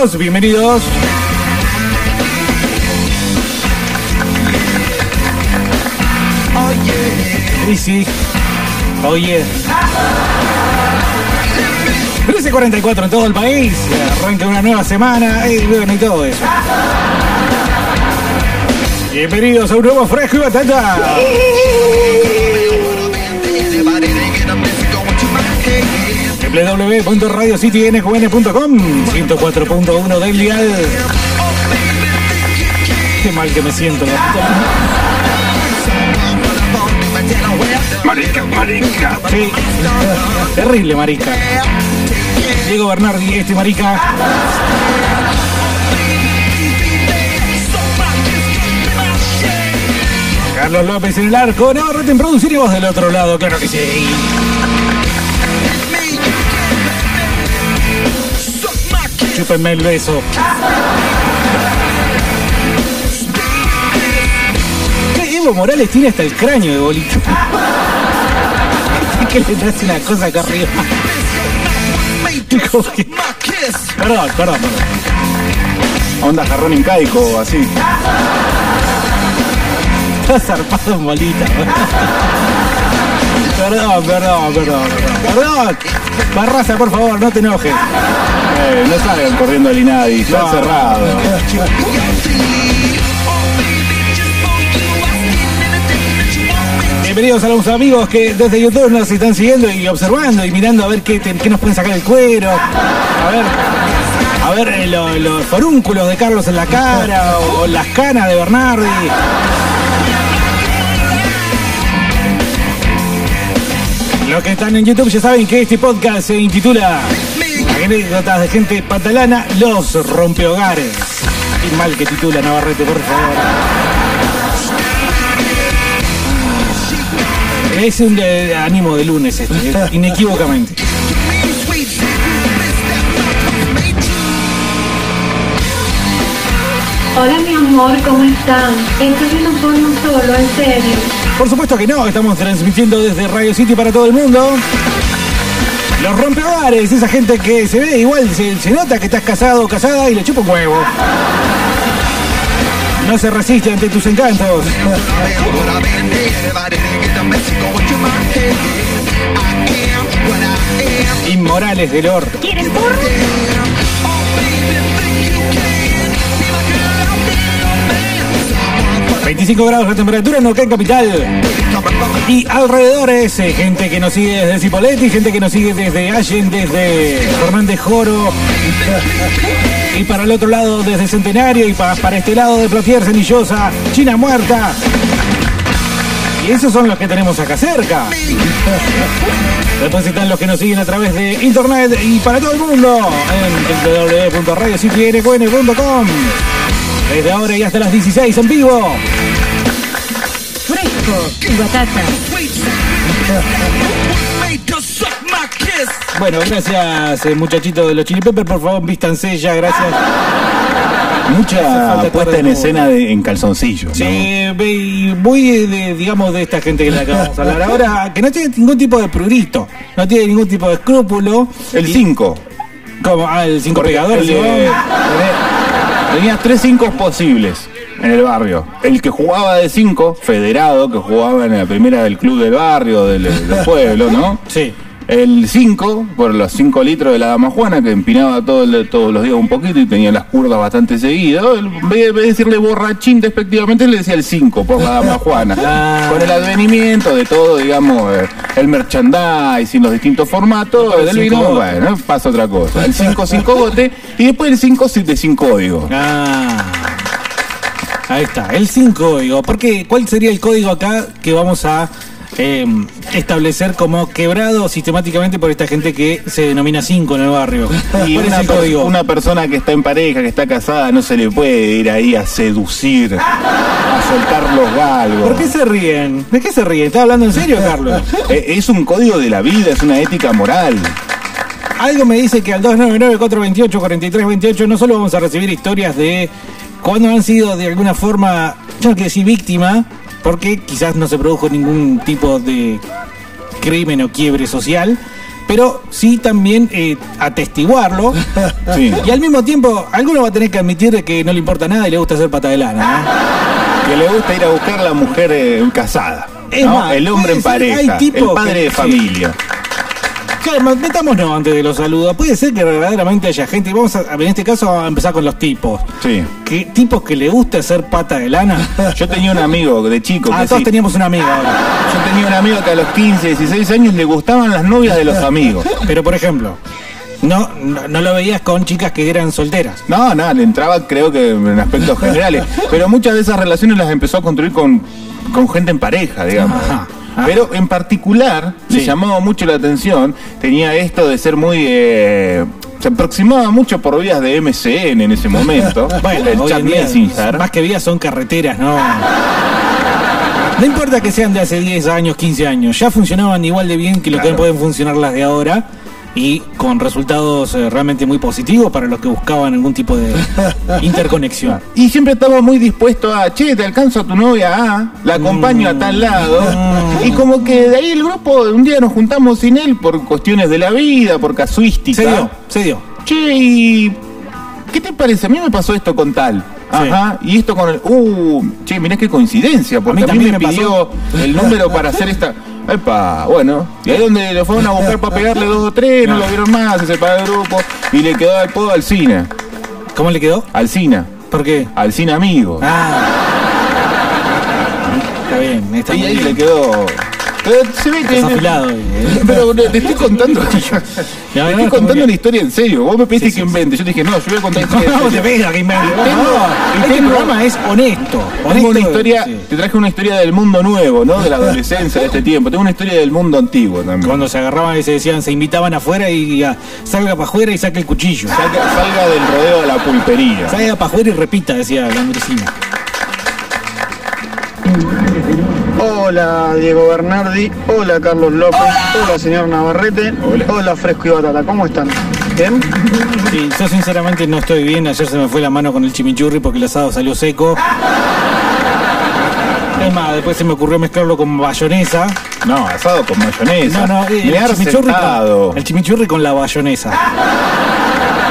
bienvenidos. Sí, sí. Oye. 13.44 en todo el país. Arranca una nueva semana. Y bueno, y todo eso. Bienvenidos a un nuevo fresco y batata. www.radiocitynqn.com 104.1 del dial. Qué mal que me siento. Marica, marica. Sí. Terrible, marica. Diego Bernardi, este marica. Carlos López en el arco. Navarrete en producir y vos del otro lado, claro que sí. Chúpenme el beso. ¿Qué Evo Morales tiene hasta el cráneo de bolito? que le hace una cosa acá arriba. Perdón, perdón, perdón. Onda jarrón incaico, así. Está zarpado en bolita. Perdón, perdón, perdón, perdón. Perdón. Barraza, por favor, no te enojes. Eh, no salgan corriendo al Inadi, está No. cerrado. Bienvenidos a los amigos que desde YouTube nos están siguiendo y observando y mirando a ver qué, qué nos pueden sacar el cuero. A ver, a ver eh, lo- los forúnculos de Carlos en la cara o, las canas de Bernardi. Los que están en YouTube ya saben que este podcast se intitula Anécdotas de gente patalana, los rompehogares. Qué mal que titula Navarrete, por favor. Es un eh, ánimo de lunes este, eh, inequívocamente. Hola mi amor, ¿cómo están? Esto es una forma solo, en serio. Por supuesto que no, estamos transmitiendo desde Radio City para todo el mundo. Los rompehogares, esa gente que se ve igual, se, nota que estás casado o casada y le chupa un huevo. No se resiste ante tus encantos. Inmorales del orto. ¿Quieres? 25 grados la temperatura en Neuquén Capital. Y alrededores, eh, gente que nos sigue desde Cipolletti, gente que nos sigue desde Allen, desde Fernández Joro. Y para el otro lado desde Centenario y pa- para este lado de Plotier, Cenillosa, China Muerta. Y esos son los que tenemos acá cerca. Después están los que nos siguen a través de internet y para todo el mundo en www.radiocitynqn.com. Desde ahora y hasta las 16 en vivo. Fresco y batata. Bueno, gracias eh, muchachitos de los Chili Peppers, por favor, vístanse ya, gracias. Mucha falta puesta en escena de- en calzoncillo. ¿no? Sí, ve- y muy de, digamos, de esta gente que le acabamos de hablar ahora, que no tiene ningún tipo de prurito, no tiene ningún tipo de escrúpulo. El Y- 5. Como, ah, el 5 pegador, el, sí, eh, Tenías tres 5 posibles en el barrio. El que jugaba de 5, federado, que jugaba en la primera del club del barrio, del pueblo, ¿no? Sí. El 5, por los 5 litros de la dama Juana, que empinaba todo el- todos los días un poquito y tenía las curvas bastante seguido. En vez de- decirle borrachín despectivamente, le decía el 5 por la dama Juana. Ah. Con el advenimiento de todo, digamos, eh, el merchandising, los distintos formatos El del vino, bueno, pasa otra cosa. El 5 5 gote y después el 5 de sin código. Ah. Ahí está, el 5 código. Porque, ¿cuál sería el código acá que vamos a eh, establecer como quebrado sistemáticamente por esta gente que se denomina 5 en el barrio? Y ¿Cuál es una, el código? una persona que está en pareja, que está casada, no se le puede ir ahí a seducir, a soltar los galgos. ¿Por qué se ríen? ¿De qué se ríen? ¿Estás hablando en serio, Carlos? Eh, Es un código de la vida, es una ética moral. Algo me dice que al 299-428-4328 no solo vamos a recibir historias de cuando han sido de alguna forma, yo no quiero decir víctima, porque quizás no se produjo ningún tipo de crimen o quiebre social, pero sí también eh, atestiguarlo. Sí. Y al mismo tiempo, alguno va a tener que admitir que no le importa nada y le gusta hacer pata de lana. Que le gusta ir a buscar la mujer eh, casada. Es ¿no? más, el hombre en pareja, el padre de familia. Ma- metámonos antes de los saludos. Puede ser que verdaderamente haya gente, vamos a, en este caso a empezar con los tipos. Sí. ¿Qué tipos que le gusta hacer pata de lana? Yo tenía un amigo de chico Ah, que todos sí. teníamos una amiga ahora. Yo tenía un amigo que a los 15, 16 años le gustaban las novias de los amigos. Pero por ejemplo, no, no, no lo veías con chicas que eran solteras. No, nada, le entraba creo que en aspectos generales. Pero muchas de esas relaciones las empezó a construir con, con gente en pareja, digamos. Ajá, ajá. Pero en particular, le Sí. llamaba mucho la atención, tenía esto de ser muy... eh, se aproximaba mucho por vías de MCN en ese momento. Bueno, el Messenger. más que vías son carreteras, ¿no? No importa que sean de hace 10 años, 15 años, ya funcionaban igual de bien que lo que pueden funcionar las de ahora y con resultados eh, realmente muy positivos para los que buscaban algún tipo de interconexión. Y siempre estaba muy dispuesto a, che, te alcanzo a tu novia, ah, la acompaño a tal lado. Mm. Y como que de ahí el grupo, un día nos juntamos sin él por cuestiones de la vida, por casuística. Se dio, se dio. Che, ¿y qué te parece? A mí me pasó esto con tal. Ajá, y esto con el. Uh, che, mirá qué coincidencia, porque A a mí mí, me, también me pidió el número para hacer esta. Epa, bueno, y ahí donde lo fueron a buscar para pegarle dos o tres, no, No. lo vieron más, se separó el grupo y le quedó al podo al cine. ¿Cómo le quedó? Al cine. ¿Por qué? Al cine amigo. Ah. Está bien, está y muy ahí bien. le quedó. Se ve que. Eh. Pero te estoy contando. no, te está estoy contando una historia en serio. Vos me pediste Sí, que invente. Yo te dije, no, yo voy a contar historia. No, te pega, que No, este programa es honesto. Tengo una historia, te traje una historia del mundo nuevo, ¿no? De la adolescencia de este tiempo. Tengo una historia del mundo antiguo también. Cuando se agarraban y se decían, se invitaban afuera y ah, salga para afuera y saque el cuchillo. Salga, salga del rodeo a la pulpería. Salga para afuera y repita, decía la Andresina. Hola Diego Bernardi, hola Carlos López, hola señor Navarrete, Hola. hola, Fresco y Batata, ¿cómo están? ¿Bien? Sí, yo sinceramente no estoy bien. Ayer se me fue la mano con el chimichurri porque el asado salió seco. Es más, después se me ocurrió mezclarlo con bayonesa. No, asado con mayonesa. No, no, eh, el Mear chimichurri, con, el chimichurri con la bayonesa.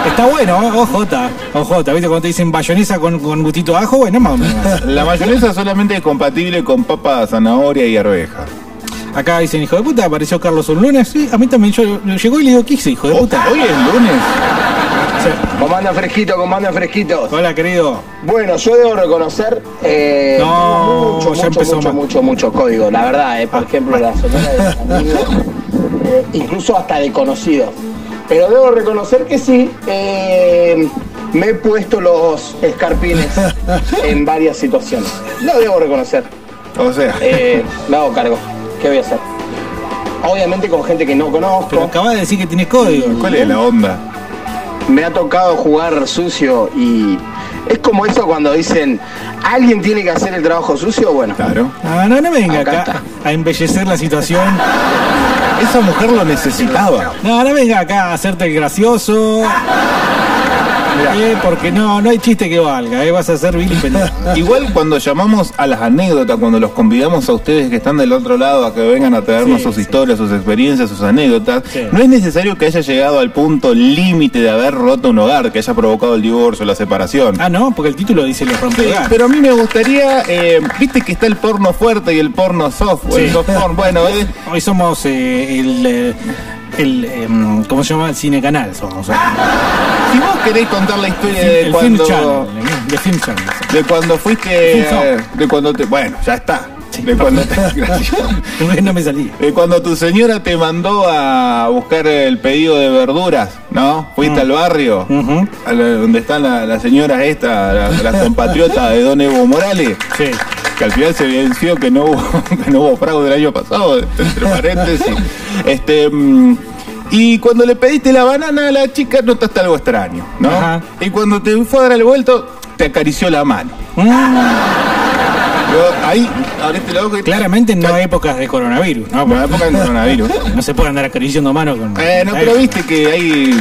Está bueno, ojota, ojota. ¿Viste cuando te dicen bayonesa con, con gustito ajo? Bueno, más o menos. La mayonesa solamente es compatible con papa, zanahoria y arveja. Acá dicen, hijo de puta, apareció Carlos un lunes. Sí, a mí también. Yo llegó y le digo, ¿qué hice, hijo de puta? Hoy es lunes. Sí. Comanda fresquito, comanda fresquito. Hola, querido. Bueno, yo debo reconocer eh, No, mucho, ya mucho, empezó mucho, mucho, mucho código, la verdad, eh, por ejemplo, la señora de amigos, eh, incluso hasta de conocidos. Pero debo reconocer que sí, eh, me he puesto los escarpines en varias situaciones. Lo debo reconocer. O sea, Eh, me hago cargo. ¿Qué voy a hacer? Obviamente con gente que no Pero conozco. acabas de decir que tienes código. ¿cuál es la onda? me ha tocado jugar sucio y es como eso cuando dicen alguien tiene que hacer el trabajo sucio, bueno, Claro. Ah, no, no me venga Acá acá, a embellecer la situación. Esa mujer lo necesitaba. No, no venga acá a hacerte el gracioso. Eh, porque no, no hay chiste que valga, eh, vas a ser Billy pendejo. Igual cuando llamamos a las anécdotas, cuando los convidamos a ustedes que están del otro lado a que vengan a traernos Sí, sus sí. historias, sus experiencias, sus anécdotas, Sí. no es necesario que haya llegado al punto límite de haber roto un hogar, que haya provocado el divorcio, la separación. Ah, no, porque el título dice los rompehogares. pero a mí me gustaría, eh, viste que está el porno fuerte y el porno soft, el soft porn, bueno, eh, Hoy somos eh, el, eh, em, ¿cómo se llama? El cine canal somos. si vos querés contar la historia de el Film cuando... Channel, de Film Channel. De cuando fuiste, Film de cuando te, bueno, ya está. De cuando te. No me salía. Eh, cuando tu señora te mandó a buscar el pedido de verduras, ¿no? Fuiste al barrio, a la- donde están la- las señoras estas, las las compatriotas de Don Evo Morales, Sí. Que al final se evidenció que no hubo, que no hubo fraude el año pasado, entre paréntesis. Este, mm, y cuando le pediste la banana a la chica, notaste algo extraño, ¿no? Ajá. Y cuando te fue a dar el vuelto, te acarició la mano. Mm. Yo, ahí, abriste la boca y... Claramente no épocas de coronavirus, ¿no? En la época del coronavirus. No se puede andar acariciando manos con. Eh, no, pero viste que hay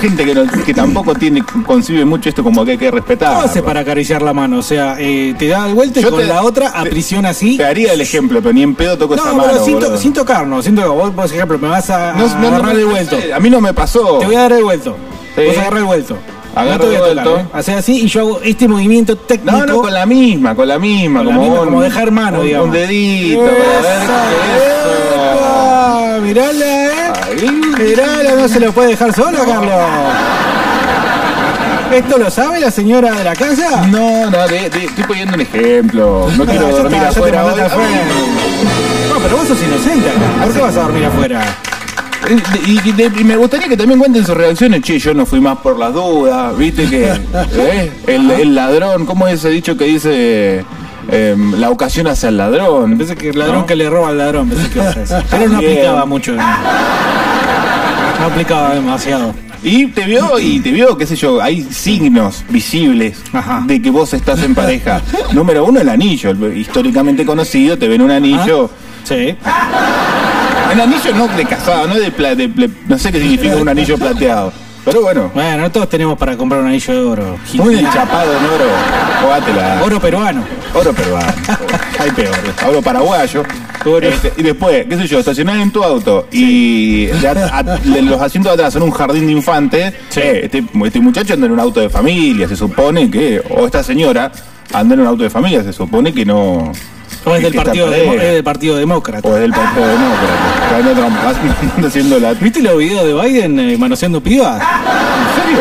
gente que, no- que tampoco tiene, concibe mucho esto como que hay que respetar. ¿Cómo hace para acariciar la mano? O sea, eh, te da el vuelta y Yo con te- la otra aprisiona así. Te haría el ejemplo, pero ni en pedo toco esa No, mano, pero sin, to- boludo. sin tocarnos, sin tocar. Vos, por ejemplo, me vas a, No, no, no, agarrar no, el no vuelto. sé, A mí no me pasó. Te voy a dar el vuelto. Sí. Vos agarrar el vuelto. Agarro no tocar, vuelto. ¿eh? Hacer así y yo hago este movimiento técnico. No, no, con la misma, con la misma. Con la como, misma, un- como dejar mano, un, digamos. Un dedito, para ver qué es eso. ¡Epa! Mirala, eh. Ahí. Mirala, no se lo puede dejar solo, Carlos. ¿Esto lo sabe la señora de la casa? No, no, de- de- estoy poniendo un ejemplo. No quiero ya dormir está, afuera hoy. afuera. No, pero vos sos inocente acá. ¿Por qué vas a dormir afuera? Y, y de- y me gustaría que también cuenten sus reacciones. Che, yo no fui más por las dudas. Viste que ¿eh? el, el ladrón, ¿cómo es ese dicho que dice em, la ocasión hace al ladrón? Pensé que el ladrón ¿No? que le roba al ladrón, pensé que. Pero no Bien. aplicaba mucho. No, No aplicaba demasiado. Y te vio, y te vio, qué sé yo, hay signos visibles Ajá. de que vos estás en pareja. Número uno, el anillo, históricamente conocido, te ven un anillo. Sí. El anillo no de casado, no de, pla- de pla- no sé qué significa un anillo plateado. Pero bueno, Bueno, no todos tenemos para comprar un anillo de oro. muy enchapado en oro, jugátela. Oro peruano. Oro peruano. Hay peor. Oro paraguayo. Oro. Este, y después, qué sé yo, estacionar en tu auto y de de los asientos de atrás son un jardín de infantes. Sí. eh, este, este muchacho anda en un auto de familia, se supone que, o esta señora anda en un auto de familia, se supone que no. O es del partido, es del partido Demócrata. O es del Partido Demócrata. trampa- anda haciendo la. ¿En ¿Viste los videos de Biden eh, manoseando pibas? serio?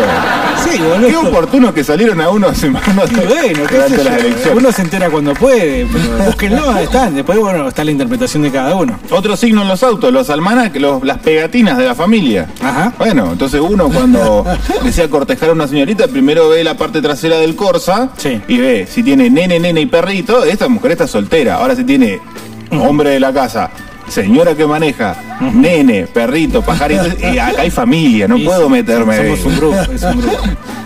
Sí, Qué boludo. oportuno que salieron a unos semanas Y bueno, qué durante las elecciones. Uno se entera cuando puede, búsquenlo, están. Después, bueno, está la interpretación de cada uno. Otro signo en los autos, los almanaques, los, las pegatinas de la familia. Ajá. Bueno, entonces uno cuando desea cortejar a una señorita, primero ve la parte trasera del Corsa Sí. y ve si tiene nene, nene y perrito, esta mujer está soltera. Ahora si tiene hombre de la casa, señora que maneja, nene, perrito, pajarito, y acá hay familia, no Y puedo meterme. Somos un grupo, es un grupo.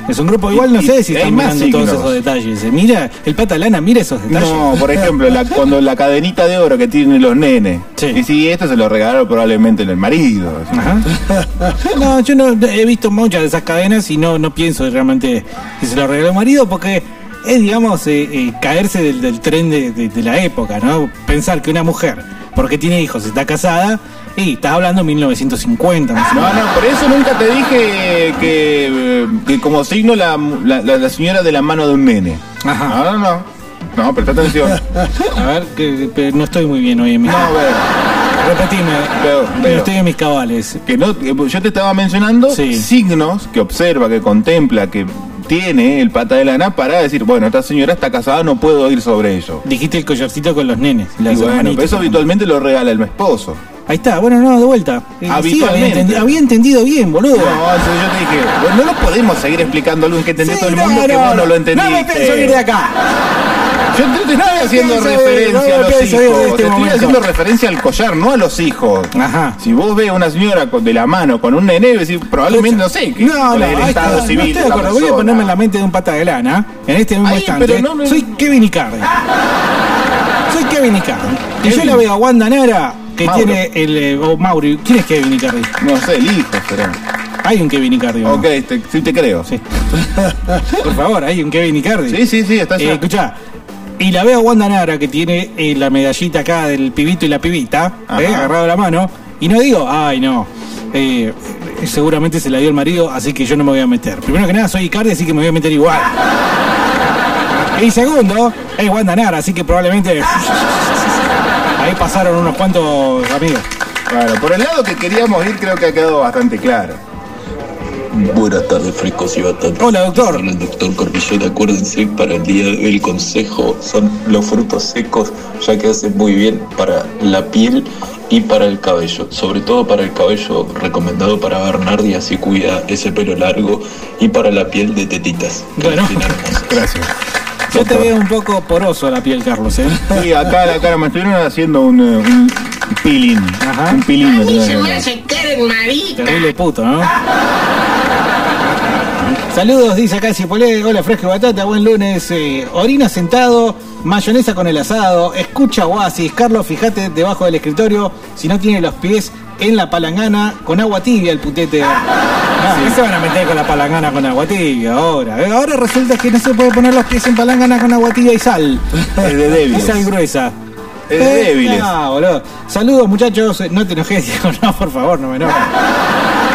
Es un grupo, igual no Y- sé si están mirando todos esos detalles. Mira, el pata lana, mira esos detalles. No, por ejemplo, la- cuando la cadenita de oro que tienen los nenes. Sí. Y si esto se lo regalaron probablemente el marido. Ajá. No, yo no he visto muchas de esas cadenas y no, no pienso realmente que se lo regaló el marido porque es, digamos, eh, eh, caerse del, del tren de, de- de la época, ¿no? Pensar que una mujer, porque tiene hijos, está casada y estás hablando de 1950, más o No, no, por eso nunca te dije que, que como signo la, la, señora de la mano de un nene. Ajá. No, no, no. No, presta atención. A ver, que, que no estoy muy bien hoy en mi... No, ve, Repetime, Veo, que veo. no estoy en mis cabales. que no, que yo te estaba mencionando Sí. signos que observa, que contempla, que tiene el pata de lana para decir, bueno, esta señora está casada, no puedo ir sobre ello. Dijiste el collarcito con los nenes. Y bueno, pero eso habitualmente lo regala el esposo. Ahí está, bueno, no, de vuelta. Eh, sí, había, entendido bien, boludo. No, entonces yo te dije, no lo podemos seguir explicando algo que entendió Sí, todo el no, mundo que no, vos no no. lo entendiste. No me pienso ir de acá. Yo te, te estoy haciendo referencia no a los hijos. este te estoy haciendo referencia al collar, no a los hijos. Ajá. Si vos ves a una señora con- de la mano con un nene, decir, probablemente no sé, que No, no, el estado está, civil. no estoy de acuerdo. Voy a ponerme en la mente de un pata de lana. En este mismo instante. no, Soy Kevin Icardi. Soy Kevin Icardi. Y yo la veo a Wanda Nara, que Mauro. tiene el. eh, o Mauri. ¿Quién es Kevin Icardi? No sé, el hijo será. Hay un Kevin Icardi. ¿o no? Ok, te- sí te creo. Sí. Por favor, hay un Kevin Icardi. Sí, sí, sí, está Eh, allá. escuchá, y la veo a Wanda Nara que tiene eh, la medallita acá del pibito y la pibita, eh, agarrado la mano, y no digo, ay no, eh, seguramente se la dio el marido, así que yo no me voy a meter. Primero que nada, soy Icardi, así que me voy a meter igual. Y segundo, es Wanda Nara, así que probablemente ahí pasaron unos cuantos amigos. Bueno, por el lado que queríamos ir creo que ha quedado bastante claro. Buenas tardes, frescos y batantes. Hola, doctor. El doctor Corpillot. Acuérdense, para el día de hoy el consejo son los frutos secos, ya que hacen muy bien para la piel y para el cabello. Sobre todo para el cabello, recomendado para Bernardi, así cuida ese pelo largo, y para la piel de tetitas. que Bueno. Gracias. Yo te veo un poco poroso la piel, Carlos, ¿eh? Sí, acá la cara me estuvieron haciendo un, eh, un peeling. Ajá. Un peeling. A mí se me hace cara en marita. Terrible puto, ¿no? Saludos, dice acá Cipolé. Hola, fresco batata. Buen lunes. Eh, orina sentado, mayonesa con el asado. Escucha Oasis. Carlos, fíjate debajo del escritorio si no tiene los pies en la palangana con agua tibia el putete. Ah, ¿Qué se van a meter con la palangana con agua tibia ahora? Eh, Ahora resulta que no se puede poner los pies en palangana con agua tibia y sal. Es de débiles. Y sal gruesa. Es de Eh, débiles. No, boludo. Saludos, muchachos. No te enojes, Diego. No, por favor, no me enojes.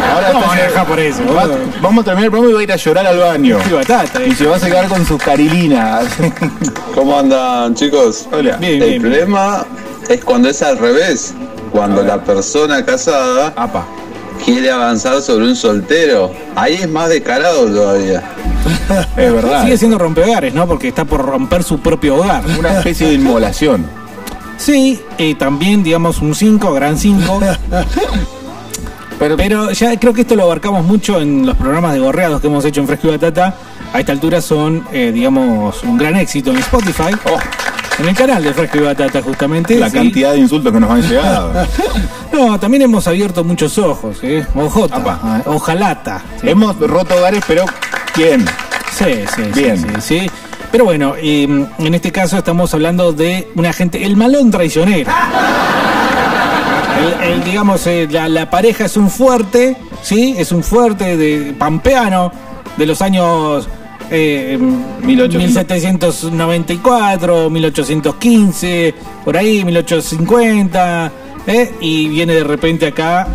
Ahora deja por eso, Va- vamos a terminar el programa y va a ir a llorar al baño. Y batata. Y se va a secar con sus carilinas. ¿Cómo andan chicos? Hola. Bien, El bien, bien. problema es cuando es al revés, cuando la persona casada Apa. quiere avanzar sobre un soltero. Ahí es más descarado todavía. Es verdad. Sigue siendo rompehogares, ¿no? Porque está por romper su propio hogar. Una especie de inmolación. Sí, eh, también, digamos, un 5, gran 5. Pero, Pero ya creo que esto lo abarcamos mucho en los programas de gorreados que hemos hecho en Fresco y Batata. A esta altura son, eh, digamos, un gran éxito en Spotify. oh, En el canal de Fresco y Batata, justamente. la sí. cantidad de insultos que nos han llegado. No, también hemos abierto muchos ojos, ¿eh? Ojota, Apa. ah, ojalata. Sí, Hemos roto hogares, pero ¿quién? sí, sí. sí, Bien. sí, sí. Pero bueno, eh, en este caso estamos hablando de una gente, el malón traicionero. El, el, digamos, eh, la, la pareja es un fuerte, ¿sí? Es un fuerte de pampeano de los años eh, 1800. 1794, 1815, por ahí, 1850, ¿eh? Y viene de repente acá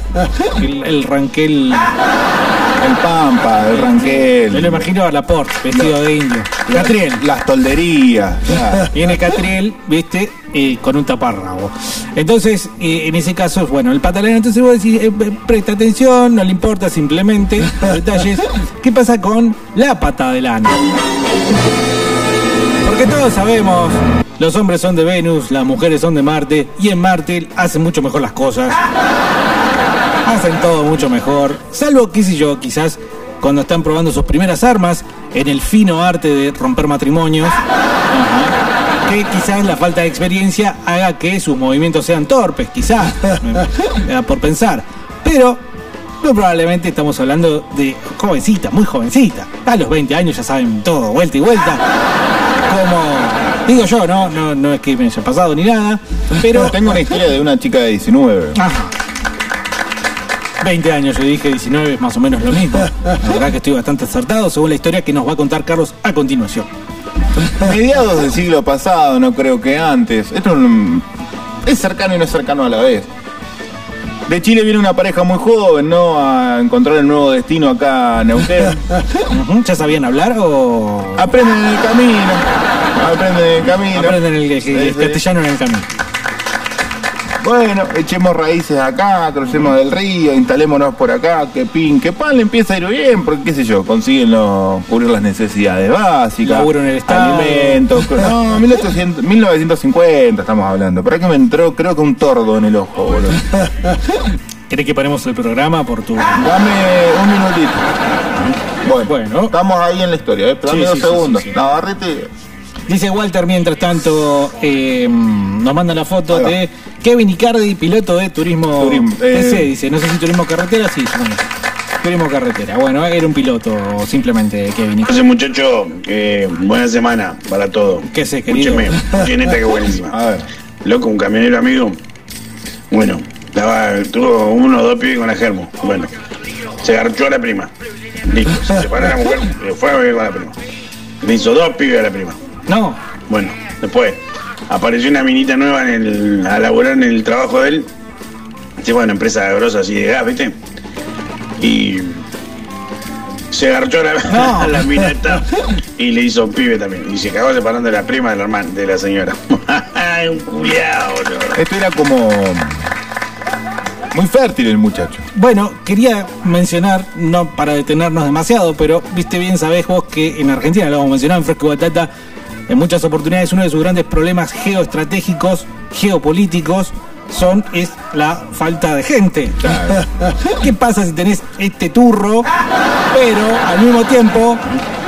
el, el ranquel, El Pampa, el Ranquel. me lo imagino a Laporte, vestido de indio. Catriel. Las tolderías. Viene Catriel, viste, eh, con un taparrabo. Entonces, eh, en ese caso, bueno, el patalán, entonces vos decís, eh, eh, presta atención, no le importa simplemente los detalles. ¿Qué pasa con la pata de lana? Porque todos sabemos, los hombres son de Venus, las mujeres son de Marte, y en Marte hacen mucho mejor las cosas. Hacen todo mucho mejor. Salvo, qué sé yo, quizás cuando están probando sus primeras armas en el fino arte de romper matrimonios. Que quizás la falta de experiencia haga que sus movimientos sean torpes, quizás, por pensar. Pero muy probablemente estamos hablando de jovencita, muy jovencita. A los 20 años ya saben todo, vuelta y vuelta. Como digo yo, no, no, no es que me haya pasado ni nada, pero Tengo una historia de una chica de 19. Ajá. 20 años, yo dije 19, es más o menos lo mismo. La verdad que estoy bastante acertado según la historia que nos va a contar Carlos a continuación. Mediados del siglo pasado, no creo que antes. Esto es cercano y no es cercano a la vez. De Chile viene una pareja muy joven, ¿no? A encontrar el nuevo destino acá en Neuquén. ¿Ya sabían hablar o Aprenden en el camino. Aprenden en el camino. aprenden el, castellano en el camino? Bueno, echemos raíces acá, crucemos del río, instalémonos por acá, que pin, que pan, le empieza a ir bien, porque qué sé yo, consiguen lo- cubrir las necesidades básicas. En el Estado. Alimentos, no, 1800, 1950 estamos hablando. Pero que me entró, creo que un tordo en el ojo, boludo. ¿Querés que paremos el programa por tu... Dame un minutito. Bueno, Bueno. estamos ahí en la historia, ¿eh? Pero Sí, dame dos sí, segundos. sí. Navarrete, Dice Walter, mientras tanto, eh, nos manda la foto de Kevin Icardi, piloto de turismo Turismo, eh. TC, dice, no sé si turismo carretera, sí, supongo. Turismo carretera. Bueno, era un piloto simplemente Kevin Icardi. Entonces, muchacho, eh, buena semana para todo. ¿Qué sé, querido? Escúcheme, qué neta que buenísima. a ver. Loco, un camionero amigo. Bueno, estaba, tuvo uno o dos pibes con la germo. Bueno, se garchó a la prima. Listo, se separó la mujer, fue a vivir con la prima. Le hizo dos pibes a la prima. No, Bueno, después apareció una minita nueva en el, a laborar en el trabajo de él. Sí, bueno, empresa grosa así de gas, ¿viste? Y se agarchó a la, No. a la mina esta y le hizo un pibe también. Y se acabó separando de la prima de la hermana, de la señora. Ay, un culiao, boludo. Esto era como. Muy fértil el muchacho. Bueno, quería mencionar, no para detenernos demasiado, pero viste bien, sabés vos que en Argentina, lo hemos mencionado en Fresco y Batata, en muchas oportunidades uno de sus grandes problemas geoestratégicos, geopolíticos, son es la falta de gente. ¿Qué pasa si tenés este turro, pero al mismo tiempo,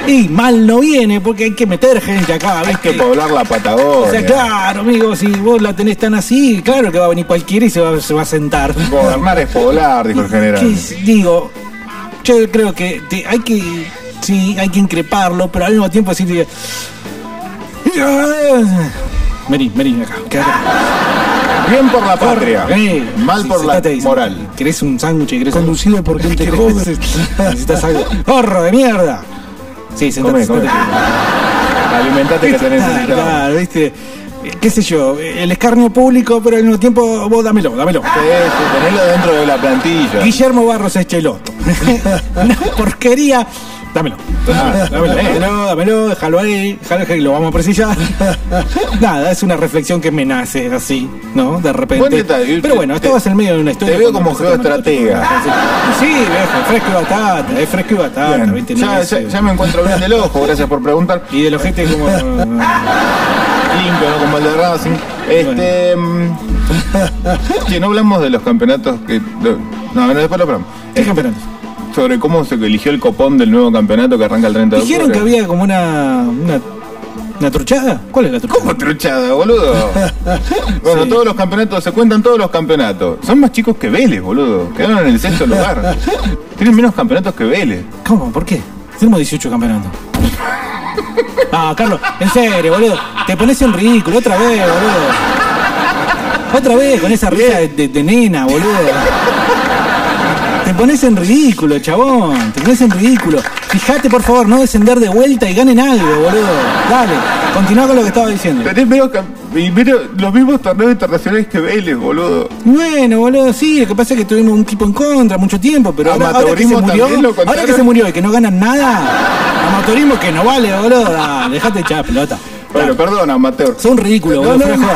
y mal no viene, porque hay que meter gente acá, Hay ¿viste? que poblar la O Patagonia. sea, claro, amigo, si vos la tenés tan así, claro que va a venir cualquiera y se va, se va a sentar. Gobernar es poblar, dijo el general. ¿Qué es? digo, yo creo que te- hay que. Sí, hay que increparlo, pero al mismo tiempo decirle. Vení, vení acá. quédate acá. Bien por la patria. Eh, Mal por la ahí, moral. ¿Querés un sándwich? ¿Querés Conducido por gente joven. Necesitas algo. ¡Horro de mierda! Sí, sentate, Come, come. sentate. Alimentate que te Claro, necesitamos. claro, viste. Eh, ¿Qué sé yo? El escarnio público, pero al mismo tiempo, vos dámelo, dámelo. Sí, sí, tenelo dentro de la plantilla. Guillermo Barros Echeloto. Una porquería. Dámelo. Ah, Dámelo, eh. dámelo, dámelo, déjalo ahí, déjalo ahí, lo vamos a precisar. Nada, es una reflexión que me nace así, ¿no? De repente. Detalle. Pero bueno, Te- estabas en medio de una historia. te veo como a geoestratega. otro. Sí, viejo, fresco y batata, es fresco y batata, Bien. ¿viste? Ya, me encuentro bien del ojo, gracias por preguntar. Y del ojete como. Limpio, ¿no? Como el de Racing. Este. mm, que no hablamos de los campeonatos que. no, no, después lo hablamos. ¿Qué campeonatos? Sobre cómo se eligió el copón del nuevo campeonato que arranca el 30 de Dijeron que octubre. había como una. una. una truchada. ¿Cuál es la truchada? ¿Cómo truchada, boludo? bueno, Sí. todos los campeonatos, se cuentan todos los campeonatos. Son más chicos que Vélez, boludo. Quedaron en el sexto lugar. Tienen menos campeonatos que Vélez. ¿Cómo? ¿Por qué? Tenemos 18 campeonatos. Ah, Carlos, en serio, boludo. Te pones en ridículo otra vez, boludo. Otra vez con esa risa de, de- de nena, boludo. Te pones en ridículo, chabón. Te pones en ridículo. Fíjate, por favor, no descender de vuelta y ganen algo, boludo. Dale, continúa con lo que estaba diciendo. Tenés cam- y menos- los mismos torneos internacionales que Vélez, boludo. Bueno, boludo, sí, lo que pasa es que tuvimos un equipo en contra mucho tiempo, pero ahora, ahora que se murió, ahora que se murió y que no ganan nada, amateurismo que no vale, boludo, dale, dejate echar pelota. Bueno, perdón, amateur. Son ridículos, boludo, no, no.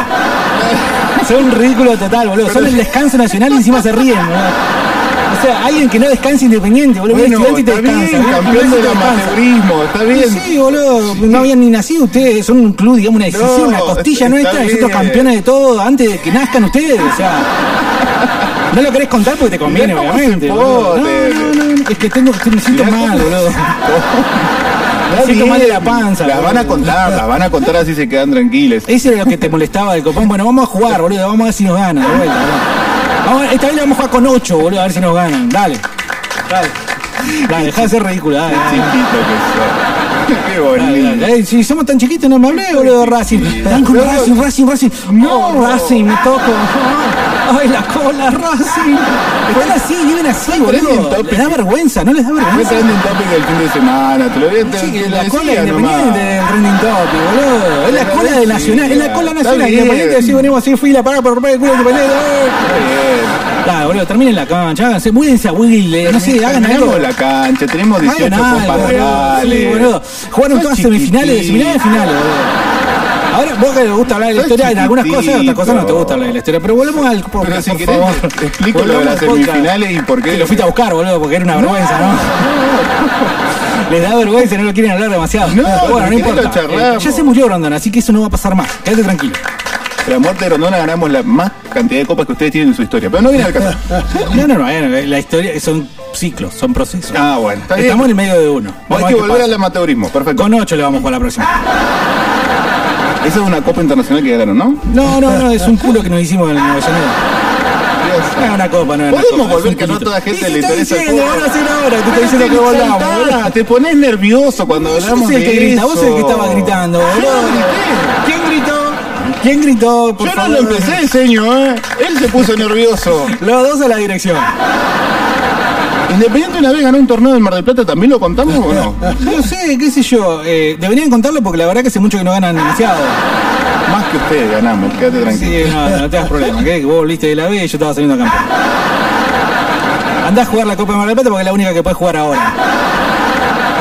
Son un ridículo total, boludo. Son el descanso nacional y encima se ríen, boludo. O sea, alguien que no descanse independiente, boludo. Bueno, estudiante y te está descansa. bien, campeón del te descansa. amateurismo, está bien. Sí, boludo, no habían ni nacido ustedes, son un club, digamos, una decisión, No, una costilla está nuestra, nosotros campeones de todo antes de que nazcan ustedes, o sea. No lo querés contar porque te conviene, obviamente. No, no, no, es que tengo, me siento Mirá mal, boludo. Me siento mal de la panza. Las van a contar, las van a contar así se quedan tranquiles. Ese era lo que te molestaba del copón. Bueno, vamos a jugar, boludo. Vamos a ver si nos ganan. de vuelta, boludo. Vamos, esta vez le vamos a jugar con 8, boludo, a ver si nos ganan. Dale. Dale. Dale, dejá de ser ridículo. Dale, dale. Qué bonito. si somos tan chiquitos, no me hablé, boludo, Racing. Dan con. Racing, Racing, Racing. No, Racing, me toco. Ay, la cola, Racing. Están así, viven así, boludo. Les da vergüenza, ¿no les da Fue vergüenza? trending topic el fin de semana, te lo voy a Sí, la cola independiente del trending topic, boludo. Es la cola de Nacional, es la cola nacional independiente. Así venimos así, fui la paga por romper el culo independiente. Claro, boludo, terminen la cancha, háganse, múdense a Willy, no sé, hagan algo. la cancha, tenemos 18 Hagan algo, copas. Sí, boludo. Jugaron todas semifinales, semifinales, finales. Ahora, vos que te gusta hablar de la historia, en algunas cosas, en otras cosas no te gusta hablar de la historia. Pero volvemos al podcast, Pero si por querés, favor. te explico lo de las semifinales y por qué. Que lo fuiste a buscar, boludo, porque era una vergüenza, ¿no? Les da vergüenza, no lo quieren hablar demasiado. No, bueno, no importa. Eh, ya se murió Rondón, así que eso no va a pasar más. Quédate tranquilo. La muerte de Rondona ganamos la más cantidad de copas que ustedes tienen en su historia. Pero no viene al caso. No, no, no, eh, la historia son ciclos, son procesos. Ah, bueno, está bien. Estamos en el medio de uno. Hay Vamos a que ver qué volver pasa. al amateurismo, perfecto. Con 8 le vamos con la próxima. Esa es una copa internacional que ganaron, ¿no? No, no, no, es un culo que nos hicimos en el Nueva York. No es una copa, no es Podemos copa, volver es que no culito. toda gente le interesa el fútbol. van a hacer ahora, te estoy diciendo que volvamos. Te pones nervioso cuando hablamos el que de grita, vos sos el que estaba gritando, boludo. grité. ¿Quién gritó? Yo no lo empecé, señor, ¿eh? Él se puso nervioso. Los dos a la dirección. Independiente una vez ganó un torneo del Mar del Plata, ¿también lo contamos o no? No sé, qué sé yo. eh, deberían contarlo porque la verdad que hace mucho que no ganan demasiado. Más que ustedes ganamos, quédate tranquilo. Sí, no, no te das problema. ¿qué? Que vos volviste de la B y yo estaba saliendo campeón. Andá a jugar la Copa de Mar del Plata porque es la única que puedes jugar ahora.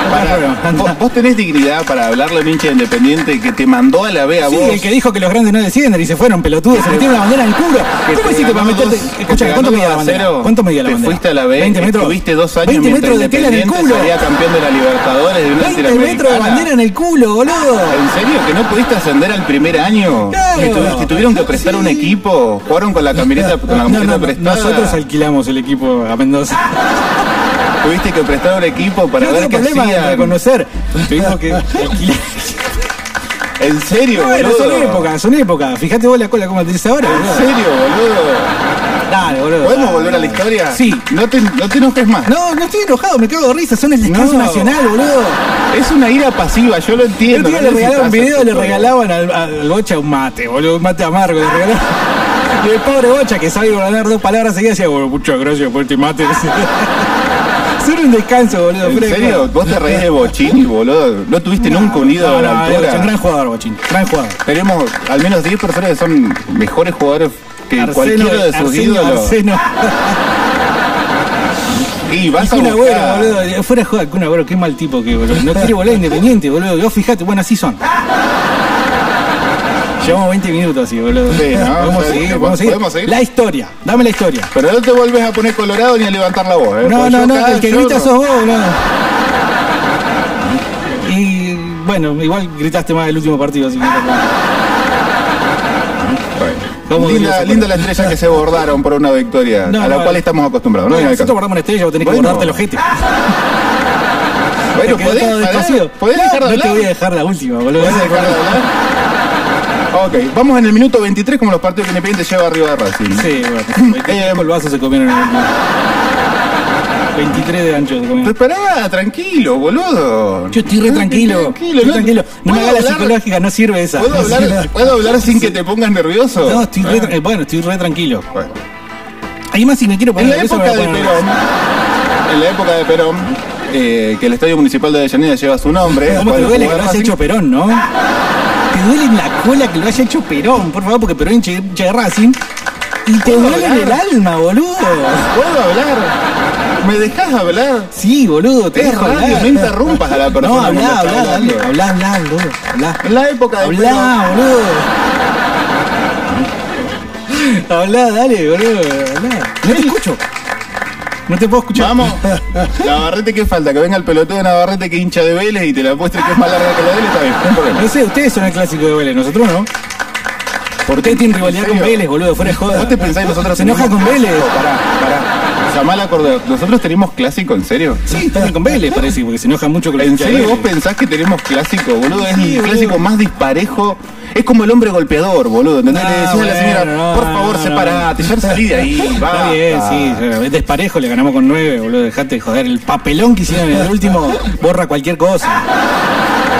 Te. ¿Vos, vos tenés dignidad para hablarle a un hincha de independiente que te mandó a la B a Sí, vos. el que dijo que los grandes no descienden y se fueron pelotudos, se metieron la bandera en el culo. ¿Cómo te hiciste para meterte? Escucha, te ¿cuánto medía la bandera? ¿Cuánto medía la te bandera? fuiste a la B, 20 metros. estuviste dos años 20 mientras metros de tela en el culo. salía campeón de la Libertadores de una 20 metros de bandera en el culo, boludo. ¿En serio? ¿Que no pudiste ascender al primer año? Claro. ¿Que, tu- que tuvieron que prestar un equipo? ¿Jugaron con la camiseta, con la No, camiseta no, no, prestada? nosotros alquilamos el equipo a Mendoza. ¿Tuviste que prestar un equipo para no ver qué en hacían? reconocer. Tuvimos que. ¿En serio, Bueno, boludo? son épocas, son épocas. Fíjate vos la cola como te dice ahora, ¿En boludo. serio, boludo? Dale, boludo. ¿Podemos volver a la historia? Sí. No te, no te enojes más. No, no estoy enojado, me cago de risa, son el descanso No. nacional, boludo. Es una ira pasiva, yo lo El entiendo. otro día no le regalaban un video, le regalaban al, al Bocha un mate, boludo, un mate amargo, le regalaban. Y el pobre Bocha que sabe ganar dos palabras seguidas decía, bueno, muchas gracias por este mate. Solo un descanso, boludo. ¿En fresco. serio? ¿Vos te reís de Bochini, boludo? ¿No tuviste nunca un ídolo No, a la altura? es un gran jugador, Bochín, gran jugador. Tenemos al menos 10 personas que son mejores jugadores que Arseno- cualquiera de sus Arsenio ídolos. Arseno. Y vas Y a Kun Agüero, buscar- boludo. Fuera de joda, Kun Agüero, qué mal tipo que, boludo. No quiere volar independiente, boludo. Vos fijate, bueno, así son. Llevamos 20 minutos así, boludo. Sí, ¿no? Podemos sea, seguir, ¿podemos podemos seguir. La historia, dame la historia. Pero no te vuelves a poner colorado ni a levantar la voz, ¿eh? No, Porque no, no, el que grita no- sos vos, boludo. Y bueno, igual gritaste más el último partido, así que. ¿Cómo Linda, linda la estrella que se bordaron por una victoria No, a la no, cual estamos acostumbrados. No, al nosotros caso. guardamos una estrella, vos tenés que Bueno. guardarte el ojete. Bueno, ¿podés. ¿Podés dejar de No te voy a dejar la última, boludo. ¿Podés dejar de hablar? Ok, vamos en el minuto 23 como los partidos que Independiente lleva arriba de Racing. Sí, bueno. Eh, el vaso se comieron en el 23 de ancho se comieron. Pero pará, tranquilo, boludo. Yo estoy re tranquilo. Tranquilo, estoy no- tranquilo. No me ¿puedo hagas la hablar? psicológica, no sirve esa. ¿Puedo No hablar, sirve. ¿Puedo hablar sin que te pongas nervioso? No, estoy re, Ah, eh, bueno, estoy re tranquilo. bueno. Además, si me quiero En poner la nervioso, época me voy de a poner Perón, en la época de Perón, eh, que el Estadio Municipal de Avellaneda lleva su nombre. ¿Cómo te cuando duele que jugaba Racing, hecho Perón, no? Duele en la cola que lo haya hecho Perón, por favor, porque Perón hincha de Racing. Y te ¿Puedo duele en el alma, boludo. ¿Puedo hablar? ¿Me dejas hablar? Sí, boludo, te Es dejo radio, hablar. no interrumpas a la persona No, habla, hablando. dale, habla, habla, boludo, habla. En la época de Perón, Habla, boludo. Habla, dale, boludo. No te escucho. No te puedo escuchar. Vamos. Navarrete, ¿qué falta? Que venga el pelotudo de Navarrete que hincha de Vélez y te la muestre que es más larga que la de Vélez, está bien, no hay problema. No sé, ustedes son el clásico de Vélez, nosotros no. ¿Por qué tienen rivalidad ¿En con? Vélez, boludo? Fuera de joda. ¿Vos te pensás que nosotros Se enoja con Vélez. Pará, pará. Llamá al acordeo. ¿Nosotros tenemos clásico, en serio? Sí, también con Vélez, parece, porque se enoja mucho con los ¿En serio vos pensás que tenemos clásico, boludo? Es el clásico más disparejo. Es como el hombre golpeador, boludo. ¿Entendés? No, Le decís a la señora, bueno, no, por favor, no, separate, ya salí de ahí. Está bien, sí, es desparejo, le ganamos con nueve, boludo, dejate de joder. El papelón que hicieron en el último borra cualquier cosa.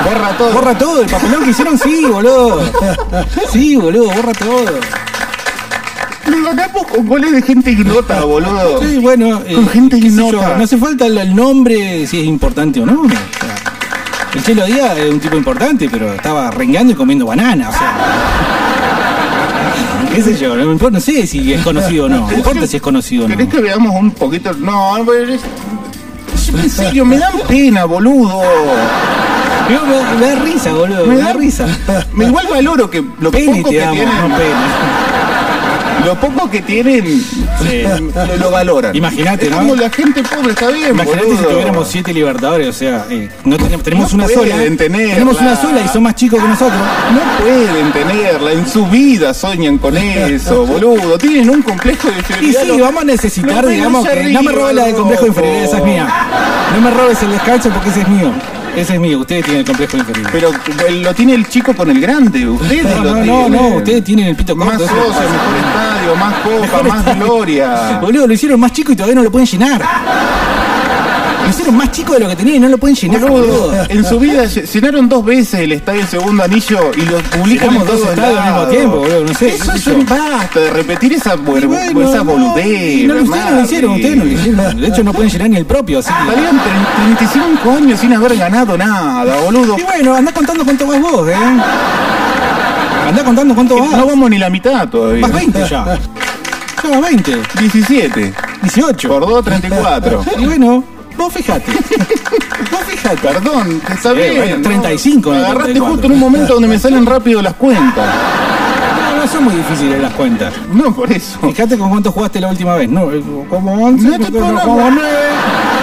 Borra todo. Borra todo, el papelón que hicieron, sí, boludo. Sí, boludo, borra todo. Ganamos con goles de gente ignota, boludo. Sí, bueno, eh, Con gente ignota. no hace falta el, el nombre, si es importante o no. O sea, el Chelo Díaz es un tipo importante, pero estaba rengueando y comiendo banana, o sea. ¿Qué sé yo? No, no sé si es conocido o no. No importa si es conocido o no. ¿Querés que veamos un poquito? No, pero es- en serio, me dan pena, boludo. Me, me da risa, boludo. Me, da risa. Me igual valoro que lo Pene poco te que tienen, no pena. Lo poco que tienen, lo, lo valoran. Imagínate, ¿no? la gente pobre, está bien, Imagínate si tuviéramos siete libertadores, o sea, eh, no tenemos, tenemos No una sola. tenerla. Tenemos una sola y son más chicos que nosotros. No pueden tenerla, en su vida soñan con eso, boludo. Tienen un complejo de Y inferioridad. sí, Lo- vamos a necesitar, digamos, que no me robes la del complejo de inferioridad, esa es mía. No me robes el descanso porque ese es mío. Ese es mío, ustedes tienen el complejo de inferioridad. Pero eh, lo tiene el chico con el grande, ustedes No, lo no, no, tienen. no, ustedes tienen el pito corto. Más eso. socios, mejor estadio, más copa, más gloria. Boludo, lo hicieron más chico y todavía no lo pueden llenar. Lo hicieron más chico de lo que tenían y no lo pueden llenar, Boludo, en su vida lle- llenaron dos veces el estadio Segundo Anillo y los en dos estadios al mismo tiempo, boludo, no sé, Eso es un basta de repetir esa, esa boludez. no, ustedes no lo hicieron, ustedes no lo hicieron. De hecho, no pueden llenar ni el propio, así que. Salieron tre- 35 años sin haber ganado nada, boludo. Y bueno, anda contando cuánto vas vos, eh. Anda contando cuánto vas. No vamos ni la mitad todavía. Vas 20 ya. Ya vas 20, 17. 18. Por 2, 34. Y bueno, vos fijate. Vos fijate. Perdón, está bien. bueno, ¿no? 35, Me no agarraste 34. justo en un momento donde me salen rápido las cuentas. No, no son muy difíciles las cuentas. No, por eso. Fíjate con cuánto jugaste la última vez. No, como 11, No te como pongas- como 9.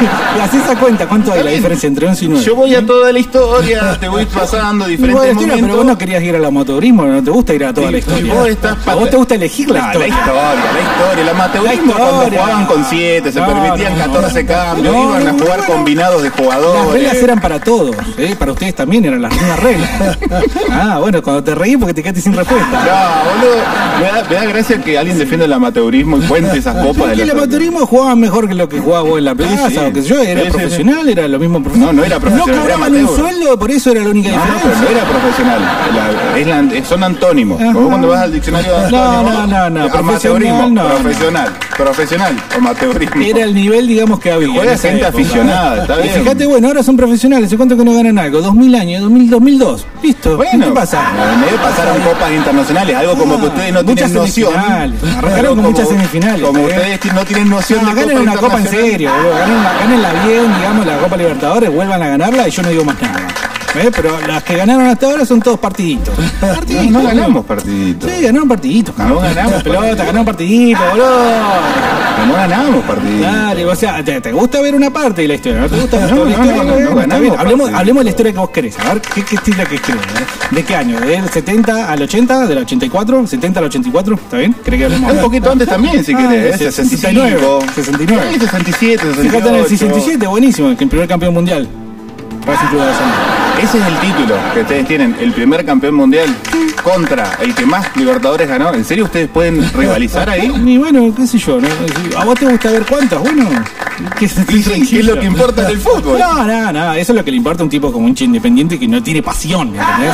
Y así se cuenta cuánto hay la diferencia entre 11 y 9. Yo voy a toda la historia, te voy pasando diferentes la historia, momentos. pero vos no querías ir a la motogrismo, no te gusta ir a toda Sí, la historia. vos estás a vos te gusta elegir la No, historia. La historia, la historia. El amateurismo La cuando jugaban con 7, se No, permitían no, no. 14 cambios, iban a jugar bueno. combinados de Las jugadores. reglas eran para todos, ¿eh? para ustedes también eran las mismas reglas. Ah, bueno, cuando te reí porque te quedaste sin respuesta. No, boludo, me da, me da gracia que alguien defienda el amateurismo y cuente esas copas de el los- amateurismo jugaba mejor que lo que jugaba vos en la plaza, sí. O que sé yo, era Sí, sí, profesional, era lo mismo profesional. No, no era profesional, No era cobraban un sueldo, por eso era la única No, no, diferencia. pero no era profesional. La- la- son antónimos. Vos cuando vas al diccionario de No, antónimos, no, no, no, amateurismo, profesional, no, profesional, profesional, amateurismo. Era el nivel, digamos, que había. Esa gente época. aficionada, está Y bien. fíjate, bueno, ahora son profesionales. ¿Hace cuánto que no ganan algo? 2000 años, 2000, 2002. Listo. Bueno, ¿Qué pasa? En medio pasaron copas internacionales, algo como que ustedes no tienen noción. Arrancaron con muchas semifinales, Como ¿está bien? ustedes no tienen noción No, de copa una copa en serio, boludo. Ganenla, ganenla bien, digamos, la Copa Libertadores, vuelvan a ganarla y yo no digo más nada. ¿Ves? Pero las que ganaron hasta ahora son todos partiditos. Partiditos. No, no ganamos partiditos. Sí, ganaron partiditos. No cabrón. ganamos pelota, ganaron partiditos, boludo. No ganamos partiditos. Dale, o sea, te, te gusta ver una parte de la historia, ¿no te gusta ver No, toda la no, historia? no, no, no ganamos hablemos, hablemos de la historia que vos querés. A ver, ¿qué, qué historia que querés? ¿De qué año? ¿Del 70 al 80? ¿Del 84? ¿70 al 84? ¿Está bien? ¿Querés que hablemos? Un poquito antes también, si Ah, querés. ¿eh? 69, 65. 69. Sí, 67, 68. Fíjate en el 67, buenísimo, el primer campeón mundial. Racing Club de Avellaneda. Ese es el título que ustedes tienen, el primer campeón mundial contra el que más Libertadores ganó. ¿En serio ustedes pueden rivalizar ahí? Y bueno, qué sé yo, ¿no? ¿A vos te gusta ver cuántas? Bueno, ¿qué, ¿Y qué es lo que importa en el fútbol? No, no, no, eso es lo que le importa a un tipo como un independiente que no tiene pasión, ¿entendés?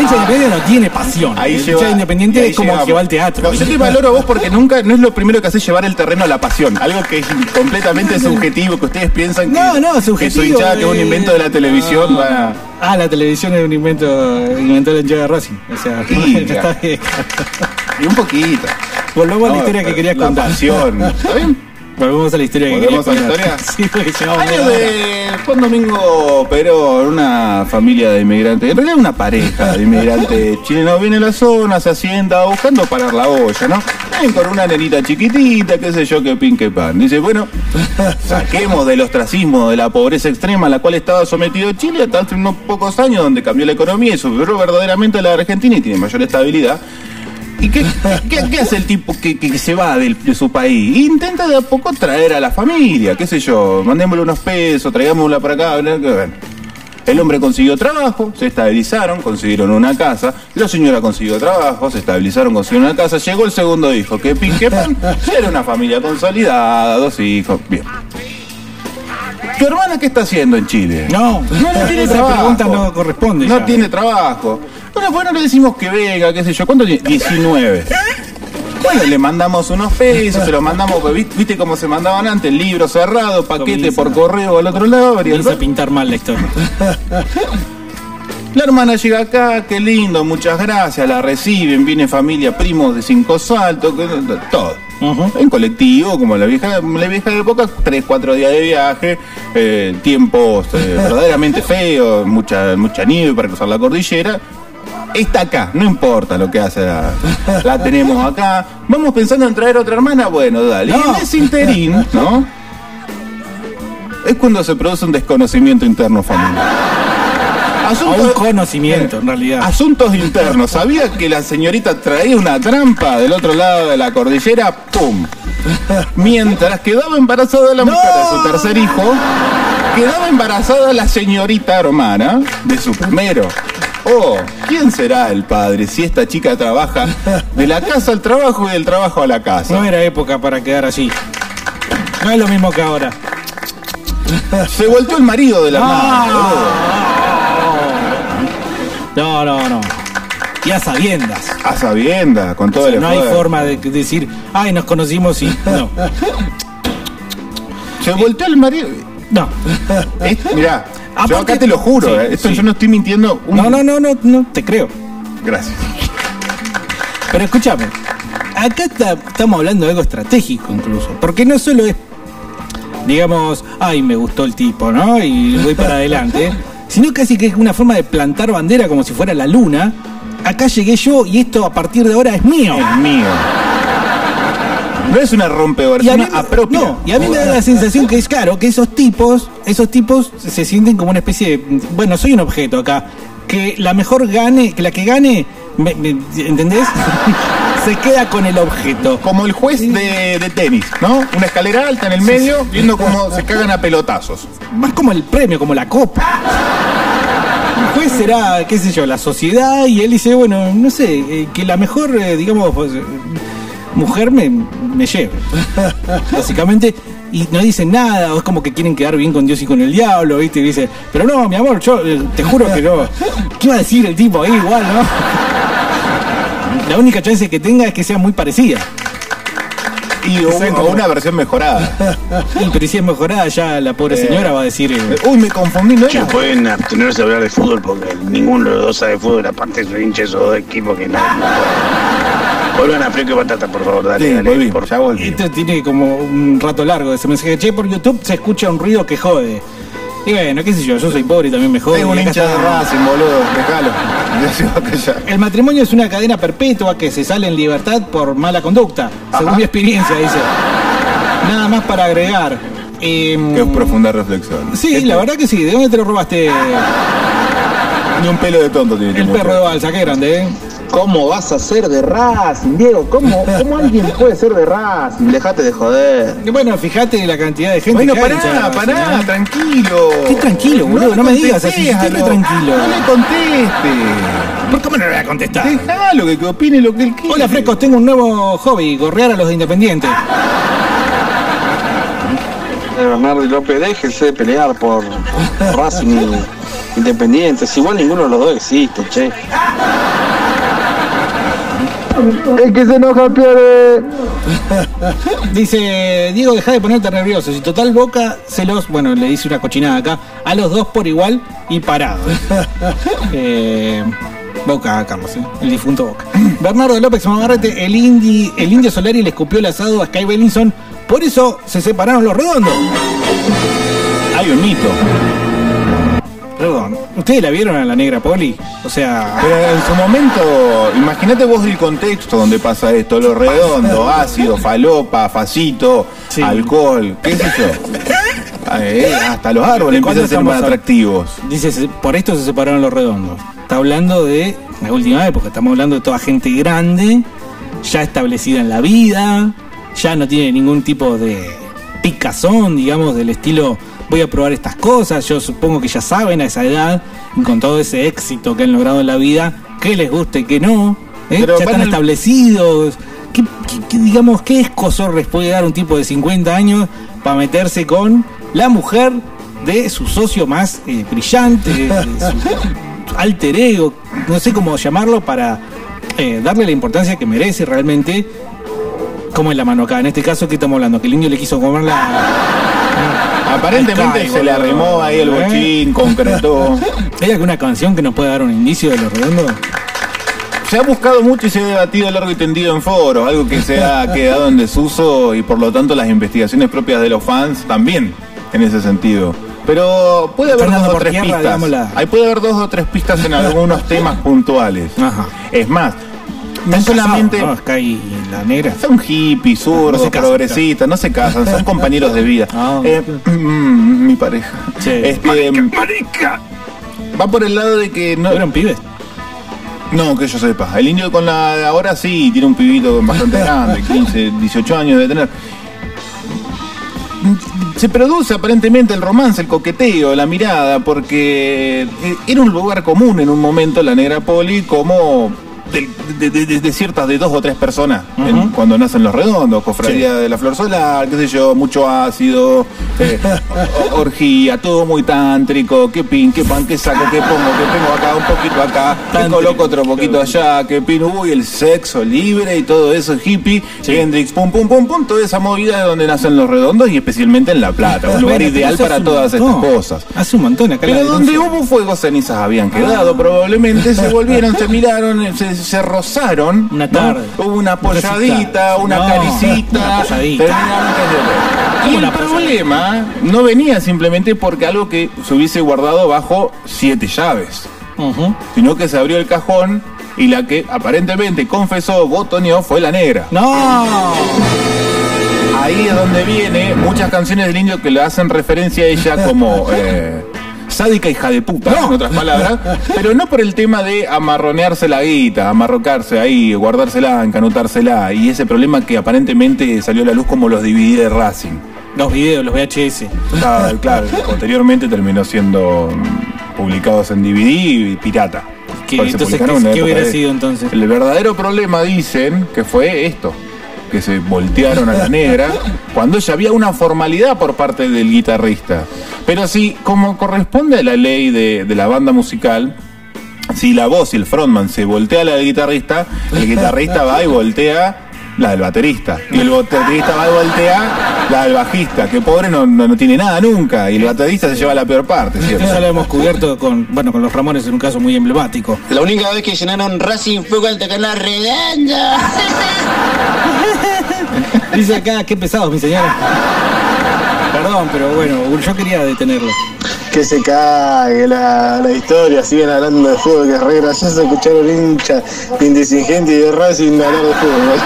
Hincha independiente no tiene pasión. Ahí el hincha independiente es como que va al teatro. No, yo te valoro a vos porque nunca, no es lo primero que haces llevar el terreno a la pasión. Algo que es completamente subjetivo, que ustedes piensan que, No, no, que su hinchada, que es un eh, invento de la televisión, no. va Ah, la televisión es un invento, inventó la hinchada de Racing. O sea, Sí, está bien. Y un poquito. Volvamos a la historia que querías la contar. pasión. ¿Está bien? Volvemos a la historia ¿Volvemos a la historia? Sí, Año de Juan Domingo Perón, una familia de inmigrantes, en realidad una pareja de inmigrantes chilenos viene a la zona, se asienta buscando parar la olla, ¿no? Vienen con una nenita chiquitita, qué sé yo, que pin que pan. Dice, bueno, saquemos del ostracismo, de la pobreza extrema a la cual estaba sometido Chile hasta hace unos pocos años donde cambió la economía y superó verdaderamente a la Argentina y tiene mayor estabilidad. ¿Y qué, qué- hace el tipo que, se va de su país? Intenta de a poco traer a la familia, qué sé yo, mandémosle unos pesos, traigámosla para acá. bla, bla. El hombre consiguió trabajo, se estabilizaron, consiguieron una casa. La señora consiguió trabajo, se estabilizaron, consiguieron una casa. Llegó el segundo hijo, que pin, pan. Era una familia consolidada, dos hijos. Bien. ¿Tu hermana qué está haciendo en Chile? No, No, no tiene esa trabajo. pregunta no corresponde. No ya. tiene trabajo. Bueno, bueno, le decimos que venga, qué sé yo. ¿Cuánto tiene? 19. Bueno, le mandamos unos pesos, se los mandamos, pues, ¿viste, viste cómo se mandaban antes? Libro cerrado, paquete Comienza. por correo al otro lado. Comienza a pintar mal la historia. La hermana llega acá, qué lindo, muchas gracias, la reciben, viene familia, primos de cinco saltos, que- En colectivo, como la vieja, la vieja época, tres, cuatro días de viaje, eh, tiempos eh, verdaderamente feos, mucha, mucha nieve para cruzar la cordillera. Está acá, no importa lo que hace, la, la tenemos acá. Vamos pensando en traer otra hermana, bueno, dale. Y No. en ese interín, ¿no? Es cuando se produce un desconocimiento interno familiar. A Asunto- un conocimiento, en realidad. Asuntos internos. ¿Sabía que la señorita traía una trampa del otro lado de la cordillera? ¡Pum! Mientras quedaba embarazada la mujer de su tercer hijo, quedaba embarazada la señorita hermana de su primero. Oh, ¿quién será el padre si esta chica trabaja de la casa al trabajo y del trabajo a la casa? No era época para quedar así. No es lo mismo que ahora. Se volteó el marido de la hermana. boludo. No, no, no. Y a sabiendas. A sabiendas, con todo el No hay forma de decir, ay, nos conocimos y. No. Se volteó el marido. No. Es- mirá, yo Aparte- acá te lo juro, Sí, eh, esto sí. yo no estoy mintiendo. un- No, no, no, no, no, te creo. Gracias. Pero escúchame, acá está- estamos hablando de algo estratégico incluso, porque no solo es, digamos, ay, me gustó el tipo, ¿no? Y voy para adelante, sino casi que es una forma de plantar bandera como si fuera la luna. Acá llegué yo y esto a partir de ahora es mío. Es mío. No es una me- apropia. no, y a mí me da la sensación que es claro, que esos tipos, esos tipos se sienten como una especie de, bueno, soy un objeto acá, que la mejor gane, que la que gane, me- me- ¿entendés? se queda con el objeto. Como el juez de, de tenis, ¿no? Una escalera alta en el medio, viendo cómo se cagan a pelotazos. Más como el premio, como la copa. El juez será, qué sé yo, la sociedad y él dice, bueno, no sé, eh, que la mejor, eh, digamos, pues, eh, mujer me, me lleve. Básicamente, y no dicen nada, o es como que quieren quedar bien con Dios y con el diablo, ¿viste? Y dice, pero no, mi amor, yo eh, te juro que no. ¿Qué iba a decir el tipo ahí igual, no? La única chance que tenga es que sea muy parecida. Y o, o una versión mejorada. Pero si es mejorada, ya la pobre señora va a decir. eh, Uy, me confundí, ¿no Che, era? pueden abstenerse de hablar de fútbol porque ninguno de los dos sabe de fútbol, aparte soy hincha de esos dos equipos que no. no. Vuelvan a Fresco y Batata, por favor, dale, Sí, dale. volví, por ya volví. Esto tiene como un rato largo ese mensaje. Che, por YouTube se escucha un ruido que jode. Y bueno, qué sé yo, yo soy pobre y también me jode. Es un hincha de. Racing, boludo, déjalo. Ya se va a callar. El matrimonio es una cadena perpetua que se sale en libertad por mala conducta, según mi experiencia, dice. Nada más para agregar. Em, Qué profunda reflexión. sí, la verdad que sí. ¿De dónde te lo robaste? Ni un pelo de tonto tiene El este perro de balsa, qué grande, ¿eh? ¿Cómo vas a ser de Racing, Diego? ¿Cómo, ¿Cómo alguien puede ser de Racing? Dejate de joder. Bueno, fíjate la cantidad de gente Bueno, que pará, Racing, pará, ¿no? tranquilo. Estoy tranquilo, boludo, no me digas así, estoy re tranquilo. No le conteste. ¿Por qué me lo voy a contestar? Déjalo que, que opine lo que él quiere. Hola, frescos, tengo un nuevo hobby, gorrear a los de Independiente. Bernardo y López, déjense de pelear por Racing Independiente. Si igual ninguno de los dos existe, che. El que se enoja pierde. Dice, Diego, deja de ponerte nervioso. Si total Boca se los, bueno, le dice una cochinada acá, a los dos por igual y parado. Eh, Boca, Carlos, ¿eh? el difunto Boca. Bernardo López Mamarrete, el, indi, el indio Solari le escupió el asado a Sky Bellinson, por eso se separaron los redondos. Hay un mito. Perdón, ¿ustedes la vieron a la negra Poli? O sea, Pero en su momento, imagínate vos el contexto donde pasa esto, lo redondo, ácido, falopa, facito, Sí. alcohol, qué sé yo. Eh, hasta los árboles ¿De cuándo empiezan a ser más atractivos. Dice, se- por esto se separaron los redondos. Está hablando de la última época, estamos hablando de toda gente grande, ya establecida en la vida, ya no tiene ningún tipo de picazón, digamos, del estilo voy a probar estas cosas. Yo supongo que ya saben a esa edad, con todo ese éxito que han logrado en la vida, qué les gusta y qué no. ¿eh? Pero ya están establecidos. ¿Qué, qué- qué, digamos, qué escosor les puede dar un tipo de 50 años para meterse con la mujer de su socio más eh, brillante, su alter ego, no sé cómo llamarlo, para eh, darle la importancia que merece realmente, como en la mano acá. En este caso, ¿qué estamos hablando? Que el indio le quiso comer la... Aparentemente Ay, se le arrimó ahí el ¿Eh? bochín, concretó. ¿Hay alguna canción que nos pueda dar un indicio de lo redondo? Se ha buscado mucho y se ha debatido largo y tendido en foros, algo que se ha quedado en desuso y por lo tanto las investigaciones propias de los fans también en ese sentido. Pero puede haber dos o tres pistas. digámosla. Ahí puede haber dos o tres pistas en algunos temas puntuales. Ajá. Es más, no solamente ¿no? Y la negra. son hippies, zurdos, No progresistas, no se casan, son compañeros de vida. Ah, Eh, mm, mi pareja. Sí. Este, Va por el lado de que no, ¿No eran pibes? no, que yo sepa. El indio con la de ahora sí tiene un pibito bastante grande, 15, 18 años de tener. Se produce aparentemente el romance, el coqueteo, la mirada, porque eh, era un lugar común en un momento la negra poli como de, de- de- ciertas de dos o tres personas en- cuando nacen los redondos, cofradía de la flor solar, qué sé yo, mucho ácido, eh, orgía, todo muy tántrico, qué pin, qué pan, qué saco, qué pongo, qué pongo acá, un poquito acá, qué coloco otro poquito allá, qué pin, uy, el sexo libre y todo eso, hippie, Hendrix, pum, pum, pum, pum, toda esa movida de donde nacen los redondos y especialmente en La Plata, un lugar ideal para todas estas cosas. Hace un montón acá Pero donde hubo fuego, cenizas habían quedado. Probablemente se volvieron, se miraron, se, se rozaron. Una ¿no? tarde. Hubo una Un polladita, una No, caricita. una polladita. terminaron cayendo. Y el problema no venía simplemente porque algo que se hubiese guardado bajo siete llaves, sino que se abrió el cajón y la que aparentemente confesó, botoneó, fue la negra. No. ahí es donde viene muchas canciones del indio que le hacen referencia a ella como eh, sádica hija de puta, en otras palabras, pero no por el tema de amarronearse la guita, amarrocarse ahí, guardársela, encanutársela, y ese problema que aparentemente salió a la luz como los DVD de Racing. Los videos, los VHS. Claro, claro, posteriormente terminó siendo publicados en DVD y pirata. ¿Qué, entonces, ¿qué, hubiera de- sido entonces? el verdadero problema dicen que fue esto, que se voltearon a la negra cuando ya había una formalidad por parte del guitarrista. Pero sí, como corresponde a la ley de, de la banda musical, si la voz y el frontman se voltea a la del guitarrista, el guitarrista va y voltea la del baterista. Y el baterista va y voltea la del bajista, que pobre no, no, no tiene nada nunca. Y el baterista se lleva la peor parte, ¿cierto? Eso lo hemos cubierto con, bueno, con los Ramones en un caso muy emblemático. La única vez que llenaron Racing fue con el Tacaná Redonda. Dice acá, qué pesados, mi señora. Perdón, pero bueno, yo quería detenerlo. Que se cague la, la historia, siguen hablando de fútbol, que es re gracioso escuchar a un hincha indesigente y de Racing hablar de fútbol.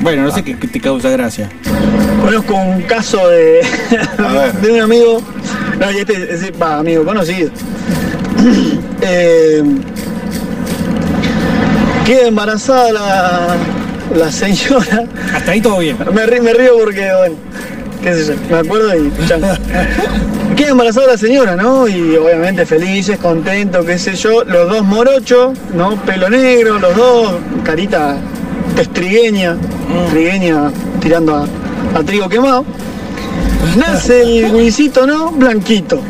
Bueno, no sé qué, te causa gracia. Conozco un caso de, de un amigo, no, y este ese, va, amigo conocido. Eh, queda embarazada la, la señora. Hasta ahí todo bien. Me, rí- me río porque, bueno, qué sé yo, me acuerdo y ya. Queda embarazada la señora, ¿no? Y obviamente felices, contentos, qué sé yo. Los dos morochos, ¿no? Pelo negro, los dos, carita estrigueña, trigueña tirando a, a trigo quemado. Nace el guisito, ¿no? Blanquito.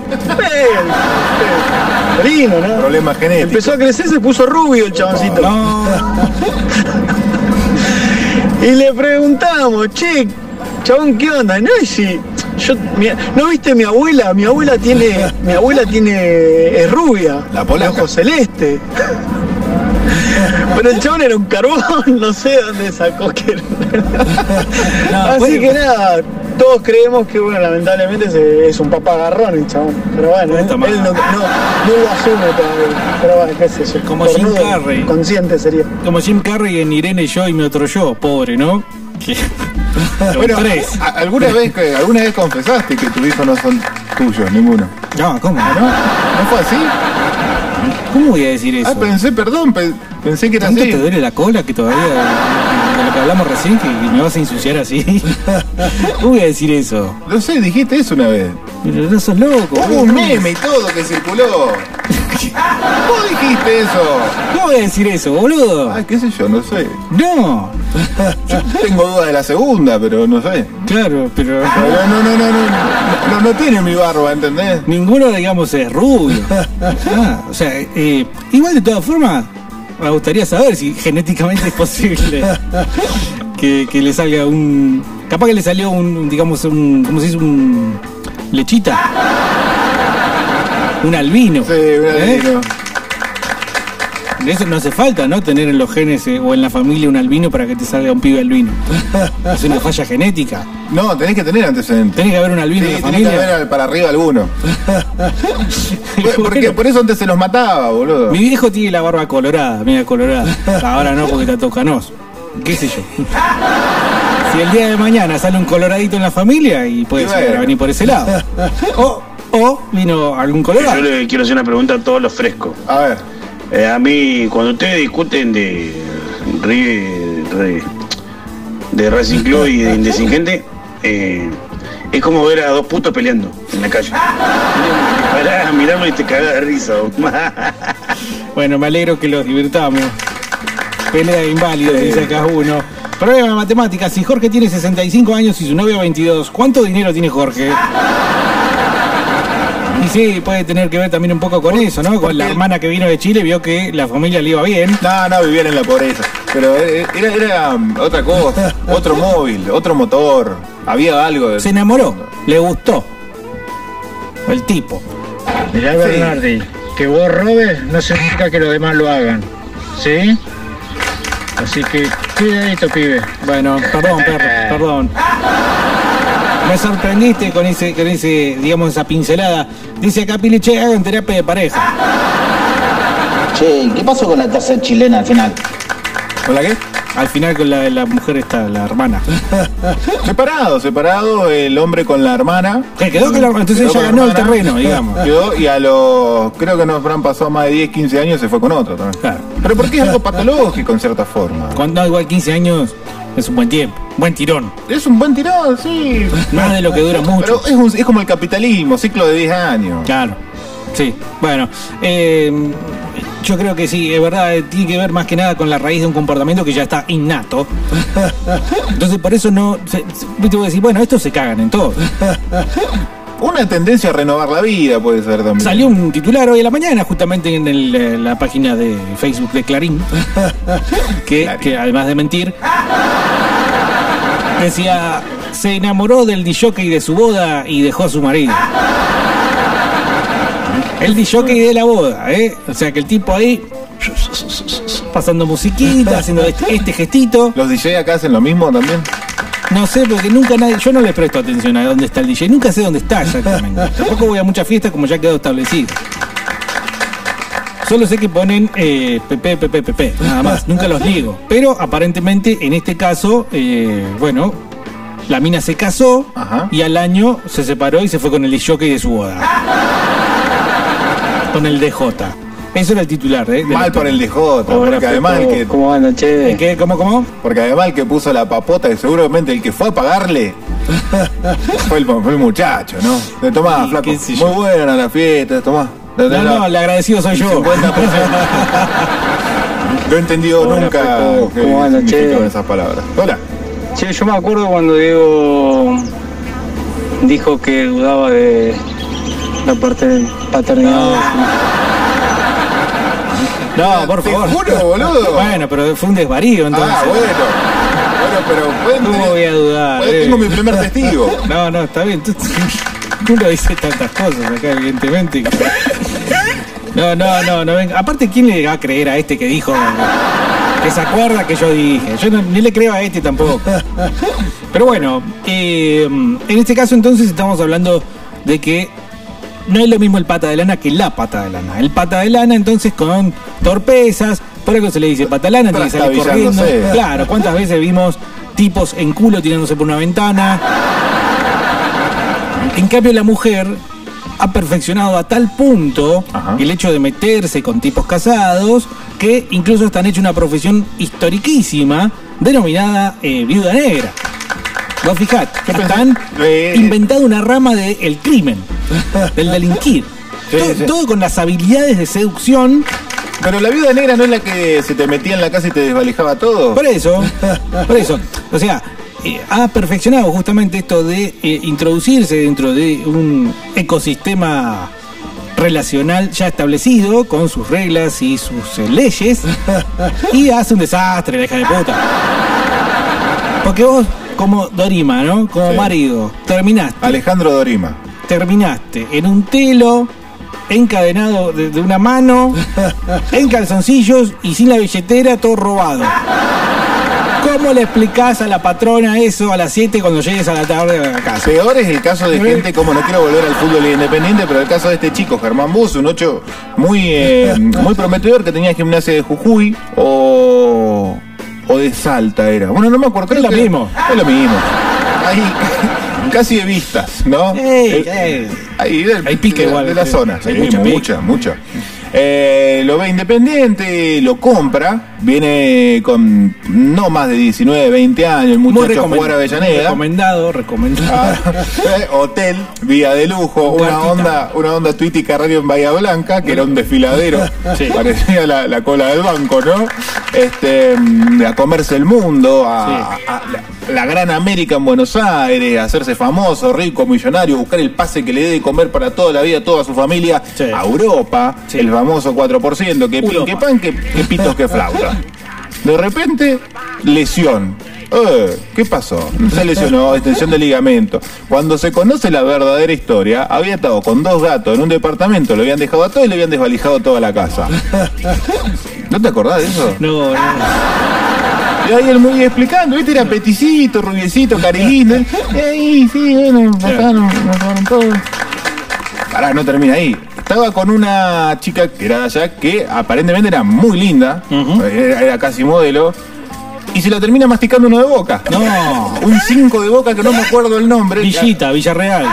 Lindo, ¿no? Problema genético. Empezó a crecer, se puso rubio el chaboncito. No, Y le preguntamos, che, chabón, ¿qué onda? No, y si yo, mi- ¿no viste mi abuela? Mi abuela tiene, mi abuela tiene, es rubia, La polaca. de ojos celeste. Pero el chabón era un carbón, no sé dónde sacó que era. No, Así puede- que nada, todos creemos que, bueno, lamentablemente es, es un papá agarrón el chabón. Pero bueno, No él, no, no, no lo asume todavía. Pero bueno, qué sé yo. Como Jim Carrey. Consciente sería. como Jim Carrey en Irene yo y mi otro yo, pobre, ¿no? Que- Bueno, tres. ¿a- ¿alguna vez, ¿alguna vez confesaste que tus hijos no son tuyos, ninguno? No, ¿cómo? ¿No? ¿No fue así? ¿Cómo voy a decir eso? Ah, pensé, perdón, pe- pensé que era ¿Tanto así. te duele la cola que todavía de lo que hablamos recién que me vas a ensuciar así? ¿Cómo voy a decir eso? No sé, dijiste eso una vez. Pero no sos loco. Hubo un meme y todo que circuló. Vos dijiste eso. ¿Cómo voy a decir eso, boludo? Ay, qué sé yo, no sé. No. Yo tengo dudas de la segunda, pero no sé. Claro, pero Pero no, no, no, no, no, no tiene mi barba, ¿entendés? ninguno, digamos, es rubio. Ah, o sea, eh, igual de todas formas, me gustaría saber si genéticamente es posible que, que le salga un. Capaz que le salió un, digamos, un. ¿Cómo se dice? Un. Lechita. Un albino. Sí, un ¿Eh? Eso no hace falta, ¿no? Tener en los genes eh, o en la familia un albino para que te salga un pibe albino. Es una falla genética. No, tenés que tener antecedentes. Tiene que haber un albino Sí, en la tenés que familia. haber para arriba alguno. Porque por eso antes se los mataba, boludo. Mi viejo tiene la barba colorada, mira colorada. Ahora no porque está todo canoso. ¿Qué sé yo? Si el día de mañana sale un coloradito en la familia y puede bueno. venir por ese lado. O, o vino algún colorado. Yo le quiero hacer una pregunta a todos los frescos. A ver. Eh, a mí, cuando ustedes discuten de de Racing Club y de Indesigente, eh, es como ver a dos putos peleando en la calle. Pará, mirarlo y te cagás de risa. Bueno, me alegro que los divirtamos. Pelea de inválidos, dice acá uno. Problema de matemáticas. Si Jorge tiene 65 años y su novia 22, ¿cuánto dinero tiene Jorge? Y sí, puede tener que ver también un poco con eso, ¿no? Con la hermana que vino de Chile, vio que la familia le iba bien. No, no, vivían en la pobreza. Pero eh, era, era um, otra cosa, otro móvil, otro motor. Había algo de... Se enamoró, le gustó. El tipo. Mirá, Sí. Bernardi, que vos robes no significa que los demás lo hagan. ¿Sí? Así que, cuidadito, pibe. Bueno, perdón, perro, perdón. Me sorprendiste con ese, con ese, digamos, esa pincelada. Dice acá Pili, che, hagan terapia de pareja. Che, ¿qué pasó con la tercera chilena al final? ¿Con la qué? Al final con la, la mujer está, la hermana. Separado, separado el hombre con la hermana. Que quedó con la hermana, entonces ella ganó el terreno, digamos. Quedó y a los. Creo que no habrán pasado más de 10, 15 años se fue con otro también. Claro. Pero porque es algo patológico en cierta forma. Cuando igual 15 años es un buen tiempo, buen tirón. Es un buen tirón, sí. Nada de lo que dura mucho. Pero es, un- es como el capitalismo, ciclo de 10 años. Claro. Sí, bueno, eh, yo creo que sí, es verdad, eh, tiene que ver más que nada con la raíz de un comportamiento que ya está innato. Entonces, por eso no. Se, se- te voy a decir, bueno, estos se cagan en todo. Una tendencia a renovar la vida puede ser también. Salió un titular hoy a la mañana, justamente en el, eh, la página de Facebook de Clarín, que, que además de mentir, decía: se enamoró del disjockey de su boda y dejó a su marido. El disjockey de la boda, ¿eh? O sea que el tipo ahí pasando musiquita, haciendo este, este gestito. ¿Los DJ acá hacen lo mismo también? No sé, porque nunca nadie, yo no le presto atención a dónde está el DJ, nunca sé dónde está exactamente. Tampoco voy a muchas fiestas como ya quedó establecido. Solo sé que ponen eh, PP, PP, PP, nada más, nunca los ligo. Pero aparentemente en este caso, eh, bueno, la mina se casó Ajá. y al año se separó y se fue con el jockey de su boda. Con el DJ. Eso era el titular, ¿eh? Mal por el DJ, porque además el que, ¿Cómo andan, che? ¿Qué? ¿Cómo, cómo? porque además el que puso la papota, y seguramente el que fue a pagarle fue el, fue el muchacho, ¿no? Le tomá, Y flaco. Muy buena la fiesta, tomá. No, no, el agradecido soy yo. 50%. No he entendido Hola, nunca Flaco. qué ¿Cómo significaban che? esas palabras. Hola. Che, yo me acuerdo cuando Diego dijo que dudaba de la parte paternidad. No, por Te favor. juro, boludo. Bueno, pero fue un desvarío entonces. Ah, bueno. Bueno, pero ¿Cómo cuente. voy a dudar? Bueno, eh? tengo mi primer testigo. No, no, está bien. Tú, tú no dices tantas cosas acá, evidentemente. No, no, no, no venga. Aparte, ¿quién le va a creer a este que dijo que se acuerda que yo dije? Yo no- ni le creo a este tampoco. Pero bueno, eh, en este caso entonces estamos hablando de que no es lo mismo el pata de lana que la pata de lana. El pata de lana entonces con torpezas, por algo se le dice pata de lana, tiene que salir corriendo. Claro, ¿cuántas veces vimos tipos en culo tirándose por una ventana? En cambio la mujer ha perfeccionado a tal punto Ajá. el hecho de meterse con tipos casados que incluso están hecho una profesión historiquísima denominada eh, viuda negra. Vos fijate, pensé- están eh, inventado una rama del crimen, del delinquir. Sí, todo, sí. todo con las habilidades de seducción. Pero la viuda negra no es la que se te metía en la casa y te desvalijaba todo. Por eso, por eso. O sea, eh, ha perfeccionado justamente esto de eh, introducirse dentro de un ecosistema relacional ya establecido con sus reglas y sus eh, leyes y hace un desastre la hija de puta. Porque vos, como Dorima, ¿no? Como Sí. marido, terminaste Alejandro Dorima. Terminaste en un telo encadenado de, de una mano, en calzoncillos y sin la billetera, todo robado. ¿Cómo le explicás a la patrona eso a las 7 cuando llegues a la tarde a la casa? Peor es el caso de gente como no quiero volver al fútbol independiente, pero el caso de este chico, Germán Bus, un 8 muy, eh, muy prometedor que tenía gimnasia de Jujuy o, o de Salta era. Bueno, no me acuerdo. Es lo mismo. Es lo mismo. Ahí, casi de vistas, ¿no? Ey, Eh. Ahí del- Hay pique de, igual, de la sí. zona. Hay mucha mucha, mucha. Eh, lo ve independiente, lo compra, viene con no más de 19, 20 años, muchacho a jugar a. Avellaneda. Recomendado, recomendado. Ah, eh, hotel, vía de lujo, una onda, una onda Twitty Carrario en Bahía Blanca, que era un desfiladero, Sí. parecía la, la cola del banco, ¿no? Este, mm, a comerse el mundo, a, a- a la, la gran América en Buenos Aires, a hacerse famoso, rico, millonario, buscar el pase que le dé de comer para toda la vida, toda su familia, Sí. a Europa, el famoso 4%, que pin, Europa. que pan, que, que pitos, que flauta. De repente, lesión. Eh, ¿Qué pasó? Se lesionó, extensión de ligamento. Cuando se conoce la verdadera historia, había estado con dos gatos en un departamento, lo habían dejado a todo y le habían desvalijado toda la casa. ¿No te acordás de eso? No, no. Y ahí él muy explicando, ¿viste? Era peticito, rubiecito, carilindo. Y ahí, sí, bueno, nos robaron todo. Pará, no termina ahí. Estaba con una chica que era de allá que aparentemente era muy linda, Ujú. era, era casi modelo. y se la termina masticando uno de boca. No. Un 5 de boca que no me acuerdo el nombre. Villita, Villarreal.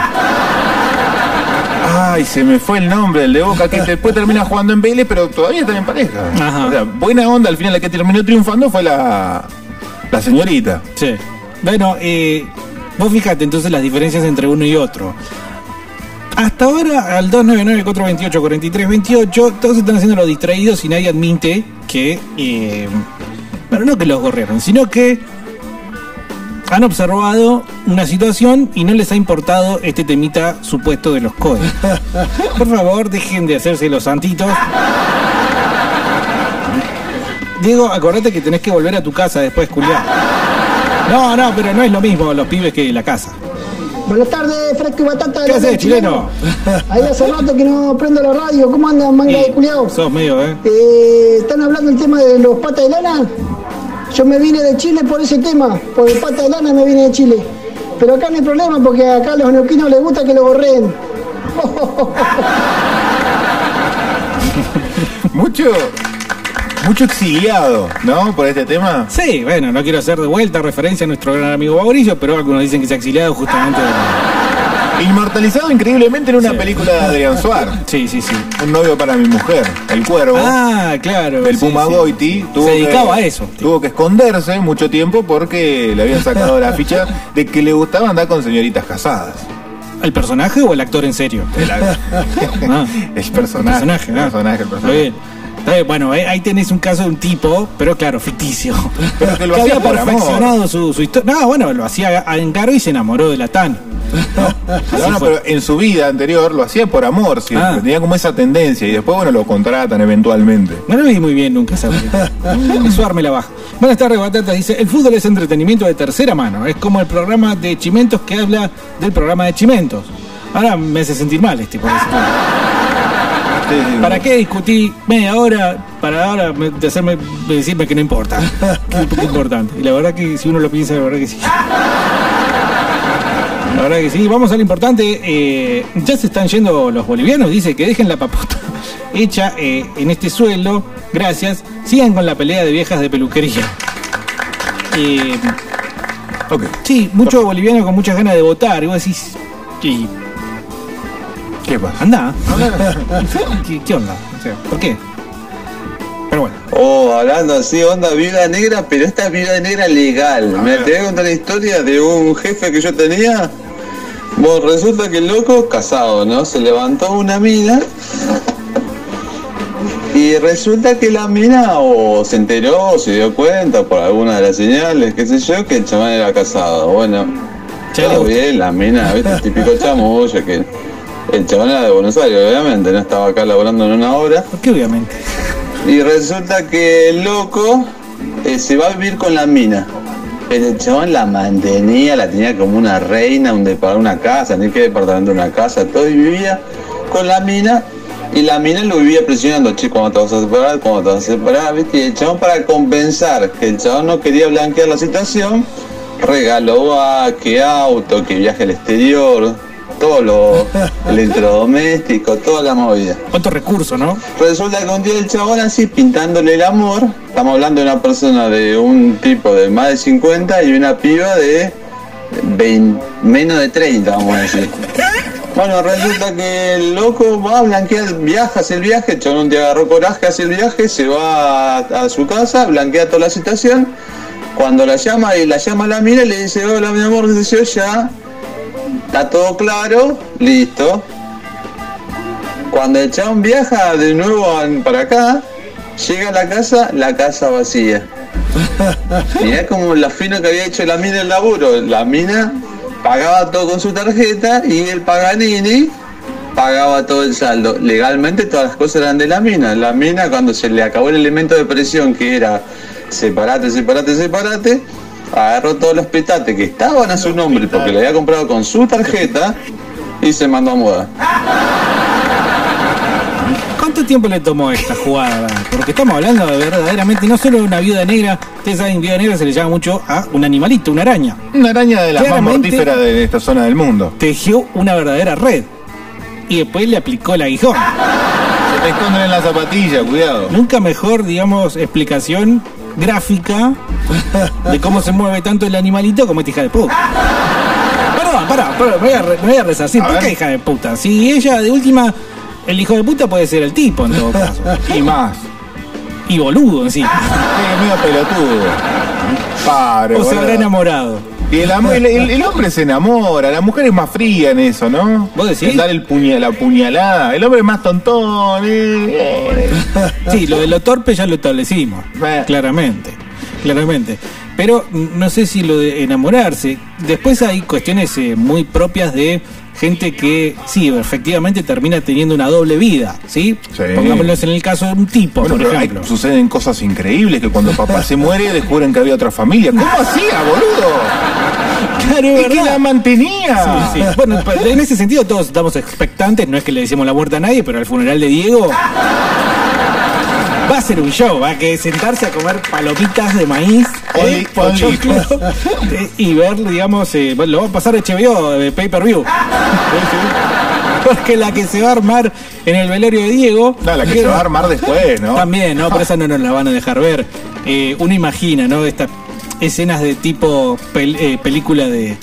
Ay, se me fue el nombre del de Boca, que después termina jugando en Vélez, pero todavía está en pareja. Ajá. O sea, buena onda, al final la que terminó triunfando fue la, la señorita. Sí. Bueno, eh, vos fíjate entonces las diferencias entre uno y otro. Hasta ahora, al 299-428-4328, todos están haciendo los distraídos y nadie admite que. eh, bueno, no que los gorrearon, sino que han observado una situación y no les ha importado este temita supuesto de los codes. Por favor, dejen de hacerse los santitos. Diego, acordate que tenés que volver a tu casa después, culiar. No, no, pero no es lo mismo los pibes que la casa. Buenas tardes, Fresco y Batata. ¿Qué haces, chileno? Ahí hace rato que no prendo la radio. ¿Cómo andan, manga de culiados? Sos medio, ¿eh? Eh, ¿Están hablando del tema de los patas de lana? Yo me vine de Chile por ese tema. Por el pata de lana me vine de Chile. Pero acá no hay problema porque acá a los neuquinos les gusta que lo borreen. Mucho, mucho exiliado, ¿no? Por este tema. Sí, bueno, no quiero hacer de vuelta referencia a nuestro gran amigo Mauricio, pero algunos dicen que se ha exiliado justamente. de- Inmortalizado increíblemente en una película de Adrián Suárez. Sí, sí, sí. Un novio para mi mujer, el cuervo. Ah, claro. del sí, Puma sí. Goiti tuvo Se que- dedicaba a eso. Tuvo que esconderse mucho tiempo porque le habían sacado la ficha de que le gustaba andar con señoritas casadas. ¿El personaje o el actor en serio? El, Ah, el personaje. personaje, el ah. personaje, el personaje. bien. Está Bueno, ahí ahí tenés un caso de un tipo, pero claro, ficticio. Pero que lo que hacía había por amor. perfeccionado su, su historia. No, bueno, lo hacía a encargo y se enamoró de la Tan. No, no, pero en su vida anterior lo hacía por amor, siempre. Ah. tenía como esa tendencia y después, bueno, lo contratan eventualmente. No lo vi muy bien nunca esa película. Eso arme la baja. Buenas tardes, Batata. Dice, el fútbol es entretenimiento de tercera mano. Es como el programa de Chimentos que habla del programa de Chimentos. Ahora me hace sentir mal este por eso. Sí, sí. ¿Para qué discutí media hora para ahora me- de hacerme de decirme que no importa? Que es poco importante. Y la verdad que si uno lo piensa, la verdad que sí. La verdad que sí. Vamos al importante. Eh, ya se están yendo los bolivianos. Dice que dejen la papota hecha eh, en este sueldo. Gracias. Sigan con la pelea de viejas de peluquería. Eh, Ok. sí, muchos bolivianos con muchas ganas de votar. Y vos decís, y ¿Qué pasa? anda. ¿Qué, qué onda? O sea, ¿Por qué? Pero bueno. Oh, hablando así, onda vida negra, pero esta vida negra legal. Me te voy a contar la historia de un jefe que yo tenía. Bueno, resulta que el loco, casado, ¿no? Se levantó una mina. Y resulta que la mina o se enteró o se dio cuenta por alguna de las señales, qué sé yo, que el chamán era casado. Bueno, todo bien, la mina, ¿viste? El típico chamuyo que el chamán era de Buenos Aires, obviamente, no estaba acá laborando en una hora. ¿Por qué obviamente? Y resulta que el loco eh, se va a vivir con la mina. Pero el chabón la mantenía, la tenía como una reina, un para una casa, ni qué departamento, una casa, todo, y vivía con la mina. Y la mina lo vivía presionando, che, ¿cuándo te vas a separar? ¿Cuándo te vas a separar? ¿Viste? Y el chabón para compensar que el chabón no quería blanquear la situación, regaló a que auto, que viaje al exterior, todo lo electrodoméstico, toda la movida. ¿Cuánto recurso, no? Resulta que un día el chabón así pintándole el amor, estamos hablando de una persona de un tipo de más de 50 y una piba de 20 menos de 30, vamos a decir. Bueno, resulta que el loco va a blanquear, viaja, hace el viaje, el un día agarró coraje, hace el viaje, se va a, a su casa, blanquea toda la situación. Cuando la llama y la llama a la mina y le dice, hola mi amor, dice yo ya, está todo claro, listo. Cuando el chabón viaja de nuevo para acá, llega a la casa, la casa vacía. Mirá como la fina que había hecho la mina el laburo. La mina pagaba todo con su tarjeta y el Paganini pagaba todo el saldo. Legalmente todas las cosas eran de la mina. La mina cuando se le acabó el elemento de presión que era separate, separate, separate, agarró todos los petates que estaban a su nombre porque le había comprado con su tarjeta y se mandó a mudar. ¿Cuánto tiempo le tomó esta jugada? Porque estamos hablando de verdaderamente no solo de una viuda negra, ustedes saben, viuda negra se le llama mucho a un animalito, una araña. Una araña de las más mortíferas de esta zona del mundo. Tejió una verdadera red. Y después le aplicó el aguijón. Se te esconden en la zapatilla, cuidado. Nunca mejor, digamos, explicación gráfica de cómo se mueve tanto el animalito como esta hija de puta. Perdón, pará, pará, me voy a, re- me voy a resarcir. A ¿Por ver. qué hija de puta? Si ella, de última, el hijo de puta puede ser el tipo en todo caso. Y más. Y boludo encima. Es medio pelotudo. Pare, O se habrá enamorado. Y el, am- el- el- el hombre se enamora, la mujer es más fría en eso, ¿no? ¿Vos decís? Dar el puña- la puñalada. El hombre es más tontón. eh, eh. Sí, lo de lo torpe ya lo establecimos. Eh. Claramente. Claramente. Pero mm, no sé si lo de enamorarse. Después hay cuestiones eh, muy propias de gente que, sí, efectivamente termina teniendo una doble vida, ¿sí? Sí. Pongámoslo en el caso de un tipo, Bueno, por hay- ejemplo. suceden cosas increíbles que cuando papá se muere descubren que había otra familia. ¿Cómo hacía, boludo? Claro, ¿Y es que la mantenía? Sí, sí. Bueno, en ese sentido todos estamos expectantes, no es que le decimos la muerte a nadie, pero al funeral de Diego ser un show, va a que sentarse a comer palomitas de maíz, eh, pochoclo, eh, y ver, digamos, eh, bueno, lo va a pasar HBO de pay per view. Porque la que se va a armar en el velorio de Diego. No, la que se va a armar después, ¿no? También, ¿no? Pero esa no nos la van a dejar ver. Eh, uno imagina, ¿no? Estas escenas de tipo pel- eh, película de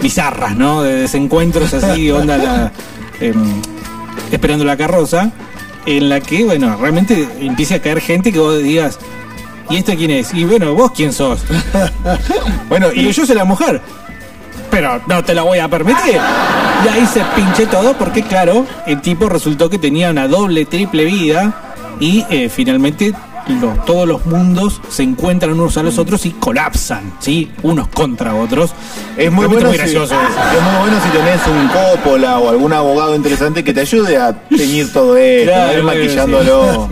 bizarras, ¿no? De desencuentros así, onda la. em, esperando la carroza. En la que, bueno, realmente empiece a caer gente que vos digas. ¿Y este quién es? Y bueno, vos quién sos. Bueno, Y y yo soy la mujer. Pero no te la voy a permitir. Y ahí se pinche todo porque, claro, el tipo resultó que tenía una doble, triple vida y eh, finalmente los- todos los mundos se encuentran unos a los otros y colapsan, ¿sí? Unos contra otros. es muy bueno, muy si, eso. es muy bueno si tenés un cópola o algún abogado interesante que te ayude a teñir todo esto, Claro, a ir maquillándolo.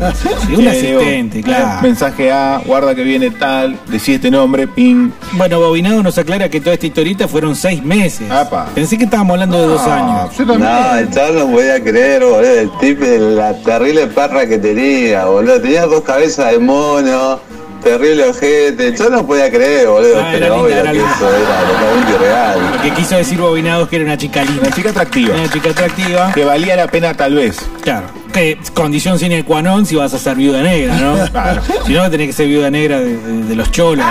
Sí, un Eh, asistente, digo, claro. Mensaje A, guarda que viene tal, decí este nombre, ping. Bueno, Bobinado nos aclara que toda esta historieta fueron seis meses. Apa. Pensé que estábamos hablando de dos Ah, años. Yo también. No, el chaval no podía creer, boludo, el tipo, la terrible perra que tenía, boludo. Tenía dos cabezas de mono, terrible ojete. Yo no podía creer, boludo, Ah, era pero linda, obvio era que linda. eso era totalmente irreal. Lo que quiso decir Bobinado es que era una chica linda. Una chica atractiva, Una chica atractiva. que valía la pena tal vez. Claro, que condición sine qua non si vas a ser viuda negra, ¿no? Claro. Si no, tenés que ser viuda negra de, de- de los cholos.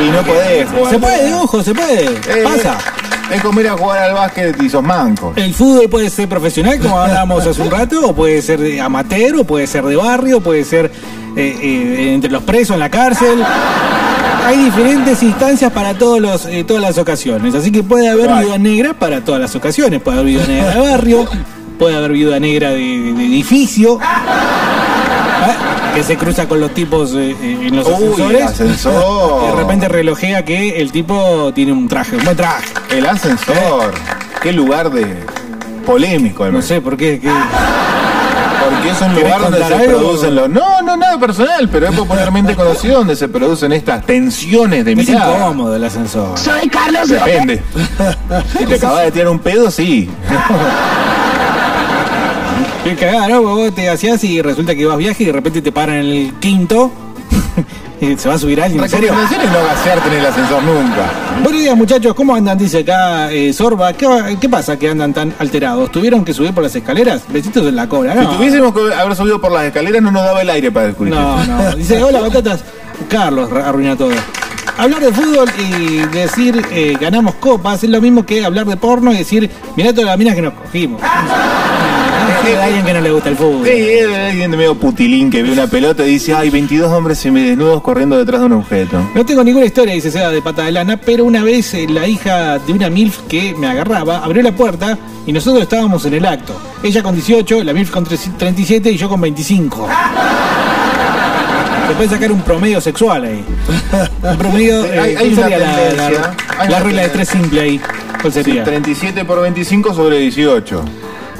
Y no podés jugar. Se puede, ojo, se puede. Eh, Pasa. Es como ir a jugar al básquet y sos manco. El fútbol puede ser profesional, como hablábamos hace un rato, o puede ser de amateur, o puede ser de barrio, puede ser eh, eh, entre los presos en la cárcel. Hay diferentes instancias para todos los, eh, todas las ocasiones. Así que puede haber viuda negra para todas las ocasiones. Puede haber viuda negra de barrio, puede haber viuda negra de, de- de edificio. ¿Eh? Que se cruza con los tipos eh, eh, en los Uy, ascensores. ascensor. Y de repente relojea que el tipo tiene un traje, un buen traje. El ascensor. Qué lugar de polémico, No sé por qué. qué- Porque es un ¿Querés lugar donde se contar algo? producen los. No, no, nada personal, pero es popularmente conocido donde se producen estas tensiones de Es mirada. incómodo el ascensor. Soy Carlos Depende. Si te acabas de tirar un pedo, sí. Qué cagada, ¿no? Vos te hacías y resulta que vas viaje y de repente te paran en el quinto. y se va a subir alguien, ¿en serio? Recomendación es no gasearte en el ascensor nunca. Buenos días, muchachos. ¿Cómo andan? Dice acá eh, Sorba. ¿Qué, pasa que andan tan alterados? ¿Tuvieron que subir por las escaleras? Besitos en la cola, Si ¿no? tuviésemos que haber subido por las escaleras, no nos daba el aire para descubrir. No, no. Dice, hola, batatas. Carlos arruina todo. Hablar de fútbol y decir eh, ganamos copas es lo mismo que hablar de porno y decir, mirá todas las minas que nos cogimos. De alguien que no le gusta el fútbol. Sí, es alguien de medio putilín que ve una pelota y dice, ay, 22 hombres semidesnudos corriendo detrás de un objeto. No tengo ninguna historia, dice Seda, de pata de lana, pero una vez eh, la hija de una MILF que me agarraba abrió la puerta y nosotros estábamos en el acto. Ella con 18, la MILF con 37 y yo con 25. Se puede sacar un promedio sexual ahí. Un promedio. Sí, eh, hay- ¿cuál hay una sería la, la- tendencia, hay la una regla de tres simple ahí? ¿Cuál sería? 37 por 25 sobre 18.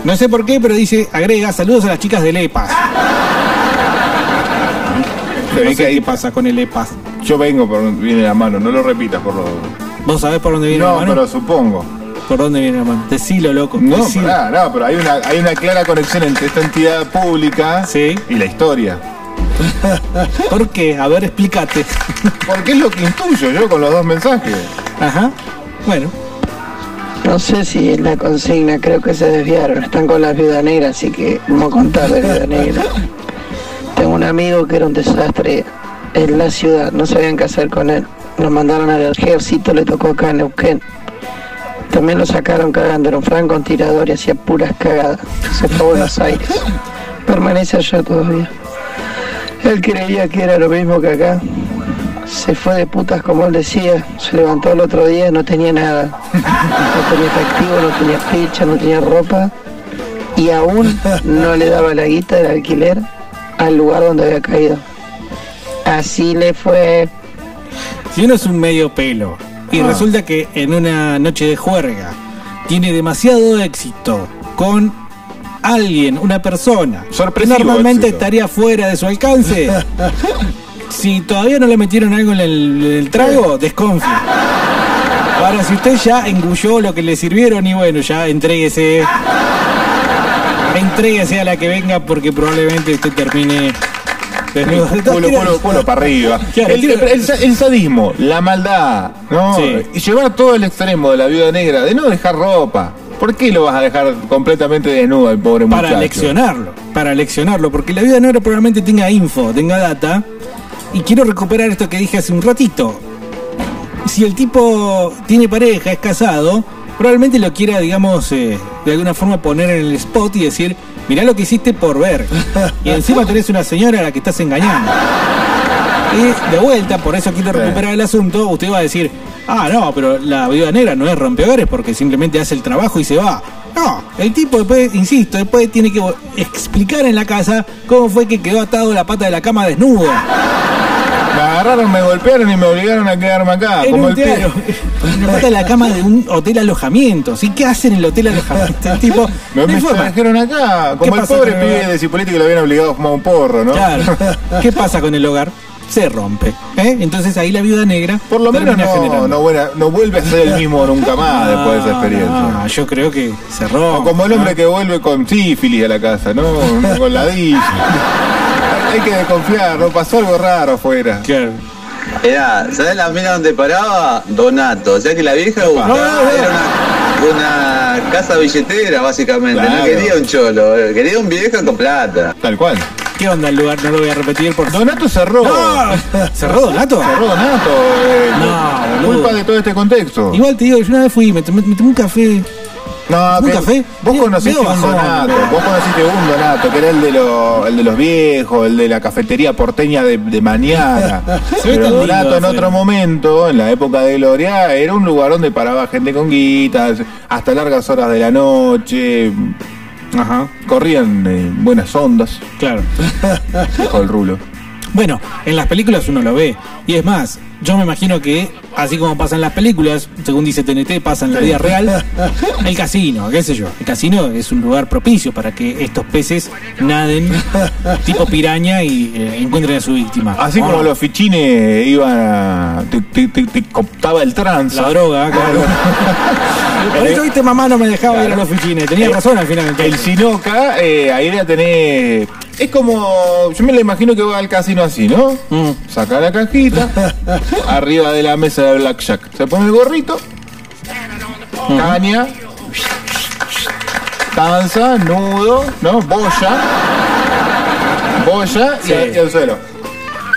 No sé por qué, pero dice, agrega, saludos a las chicas del EPAS. Ve No sé ahí qué pasa con el EPAS. Yo vengo por donde viene la mano, no lo repitas por lo. ¿Vos sabés por dónde viene No, la mano? pero supongo. ¿Por dónde viene la mano? Decilo, loco. No, decilo. pará, no, pero hay una, hay una clara conexión entre esta entidad pública Sí. y la historia. ¿Por qué? A ver, explícate. Porque es lo que intuyo yo con los dos mensajes. Ajá. Bueno. No sé si es la consigna, creo que se desviaron. Están con la viuda negra, así que a contar de viuda negra. Tengo un amigo que era un desastre en la ciudad, no sabían qué hacer con él. Lo mandaron al ejército, le tocó acá en Neuquén. También lo sacaron cagando, era un francotirador y hacía puras cagadas. Se fue a Buenos Aires. Permanece allá todavía. Él creía que era lo mismo que acá. Se fue de putas como él decía. Se levantó el otro día y no tenía nada. No tenía efectivo, no tenía ficha, no tenía ropa. Y aún no le daba la guita del alquiler al lugar donde había caído. Así le fue. Si uno es un medio pelo y Ah. resulta que en una noche de juerga tiene demasiado éxito con alguien, una persona, que Sorpresivo normalmente éxito. estaría fuera de su alcance. si todavía no le metieron algo en el, trago, desconfía. Ahora, si usted ya engulló lo que le sirvieron y bueno, ya entréguese. Entréguese a la que venga porque probablemente usted termine desnudo. Culo, culo, culo para arriba. Claro, el, tira- el- el sadismo, la maldad, ¿no? Sí. Y llevar todo el extremo de la viuda negra, de no dejar ropa. ¿Por qué lo vas a dejar completamente desnudo al pobre para muchacho? leccionarlo, para leccionarlo, porque la vida negra probablemente tenga info, tenga data, y quiero recuperar esto que dije hace un ratito. Si el tipo tiene pareja, es casado, probablemente lo quiera, digamos, eh, de alguna forma poner en el spot y decir, mirá lo que hiciste por ver. Y encima tenés una señora a la que estás engañando. Y de vuelta, por eso quiero recuperar el asunto, usted va a decir, ah, no, pero la viuda negra no es rompehogares porque simplemente hace el trabajo y se va. No, el tipo después, insisto, después tiene que explicar en la casa cómo fue que quedó atado la pata de la cama desnudo. Me agarraron, me golpearon y me obligaron a quedarme acá, En como el pata de la cama de un hotel alojamiento. ¿Sí? ¿Qué hacen en el hotel alojamiento? El tipo, Me, me trajeron acá, como el pobre el pibe de Cipoliti que lo habían obligado a fumar un porro, ¿no? Claro. ¿Qué pasa con el hogar? Se rompe. ¿eh? Entonces ahí la viuda negra. Por lo menos no, no, buena- no vuelve a ser el mismo nunca más después de esa experiencia. Ah, yo creo que se rompe. O como el hombre que vuelve con sífilis a la casa, ¿no? con ladilla. Hay que desconfiar, ¿no? Pasó algo raro afuera. Claro. Era, ¿sabes la mina donde paraba? Donato. O sea que la vieja buscaba, era una, una casa billetera, básicamente. Claro. No quería un cholo, eh, quería un viejo con plata. Tal cual. ¿Qué onda el lugar? No lo voy a repetir por Donato cerró. No, ¿Cerró Donato? Cerró Donato. eh, No, culpa de todo este contexto. Igual te digo, yo una vez fui, me tomé, me tomé un café. No, ¿Un café? Vos conociste un. Donato, vos conociste un Donato, que era el de, los, el de los viejos, el de la cafetería porteña de, de mañana. Pero Donato en otro momento, en la época de Gloria, era un lugar donde paraba gente con guitas, hasta largas horas de la noche. Ajá. Corrían eh, buenas ondas, Claro. dijo el rulo. Bueno, en las películas uno lo ve. Y es más, yo me imagino que, así como pasa en las películas, según dice TNT, pasa en la vida real, el casino, qué sé yo. El casino es un lugar propicio para que estos peces naden tipo piraña y eh, encuentren a su víctima. Así ¿O como los fichines iban a. te, te- te- te cooptaba el trans. La droga, claro. Por eso, viste, mamá no me dejaba ir a los fichines. Tenía razón al final. entonces. El Sinoca, eh, ahí la tenés. Es como. Yo me lo imagino que va al casino así, ¿no? Mm. Saca la cajita, arriba de la mesa de Blackjack. Se pone el gorrito, caña, danza, nudo, ¿no? Boya. Boya y, Sí. y al suelo.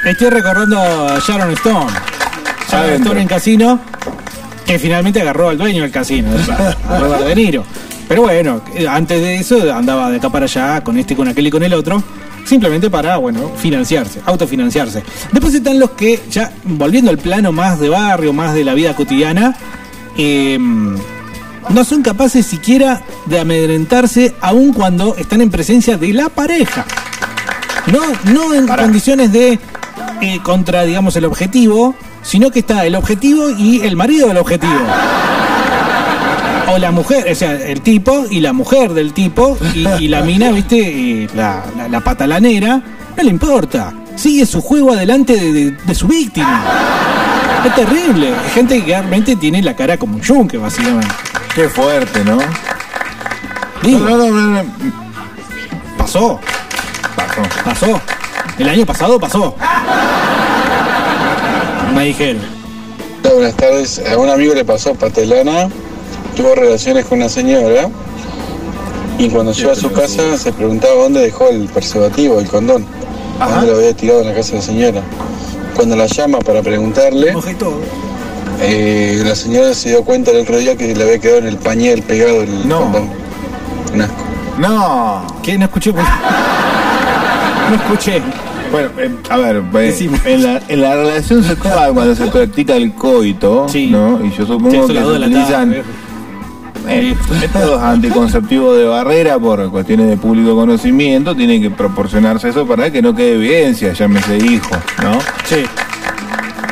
Estoy recordando a Sharon Stone. Sharon Adentro. Stone en casino, que finalmente agarró al dueño del casino, a Robert De Niro. Pero bueno, eh, antes de eso andaba de acá para allá, con este, con aquel y con el otro, simplemente para, bueno, financiarse, autofinanciarse. Después están los que, ya volviendo al plano más de barrio, más de la vida cotidiana, eh, no son capaces siquiera de amedrentarse aun cuando están en presencia de la pareja. No, no en condiciones de eh, contra, digamos, el objetivo, sino que está el objetivo y el marido del objetivo. O la mujer, o sea, el tipo y la mujer del tipo y, y la mina, viste, la, la, la patalanera, no le importa. Sigue su juego adelante de, de- de su víctima. Es terrible. Hay gente que realmente tiene la cara como un yunque, básicamente. Qué fuerte, ¿no? Digo, No, no, no, no. pasó, Pasó. pasó. El año pasado pasó. Me dijeron. Buenas tardes. A un amigo le pasó patelana, tuvo relaciones con una señora y cuando llegó a su casa se preguntaba dónde dejó el preservativo, el condón. Ajá. ¿Dónde lo había tirado en la casa de la señora? cuando la llama para preguntarle, eh, la señora se dio cuenta el otro día que le había quedado en el pañal pegado el No. condón. Un asco. No. ¿Qué? No escuché. pues. No escuché. Bueno, eh, a ver, eh, en, la, en la relación sexual cuando se practica el coito, ¿no? Y yo Sí, supongo eso que la se la utilizan tarde. Eh, métodos anticonceptivos de barrera por cuestiones de público conocimiento, tiene que proporcionarse eso para que no quede evidencia, llámese hijo, ¿no? Sí.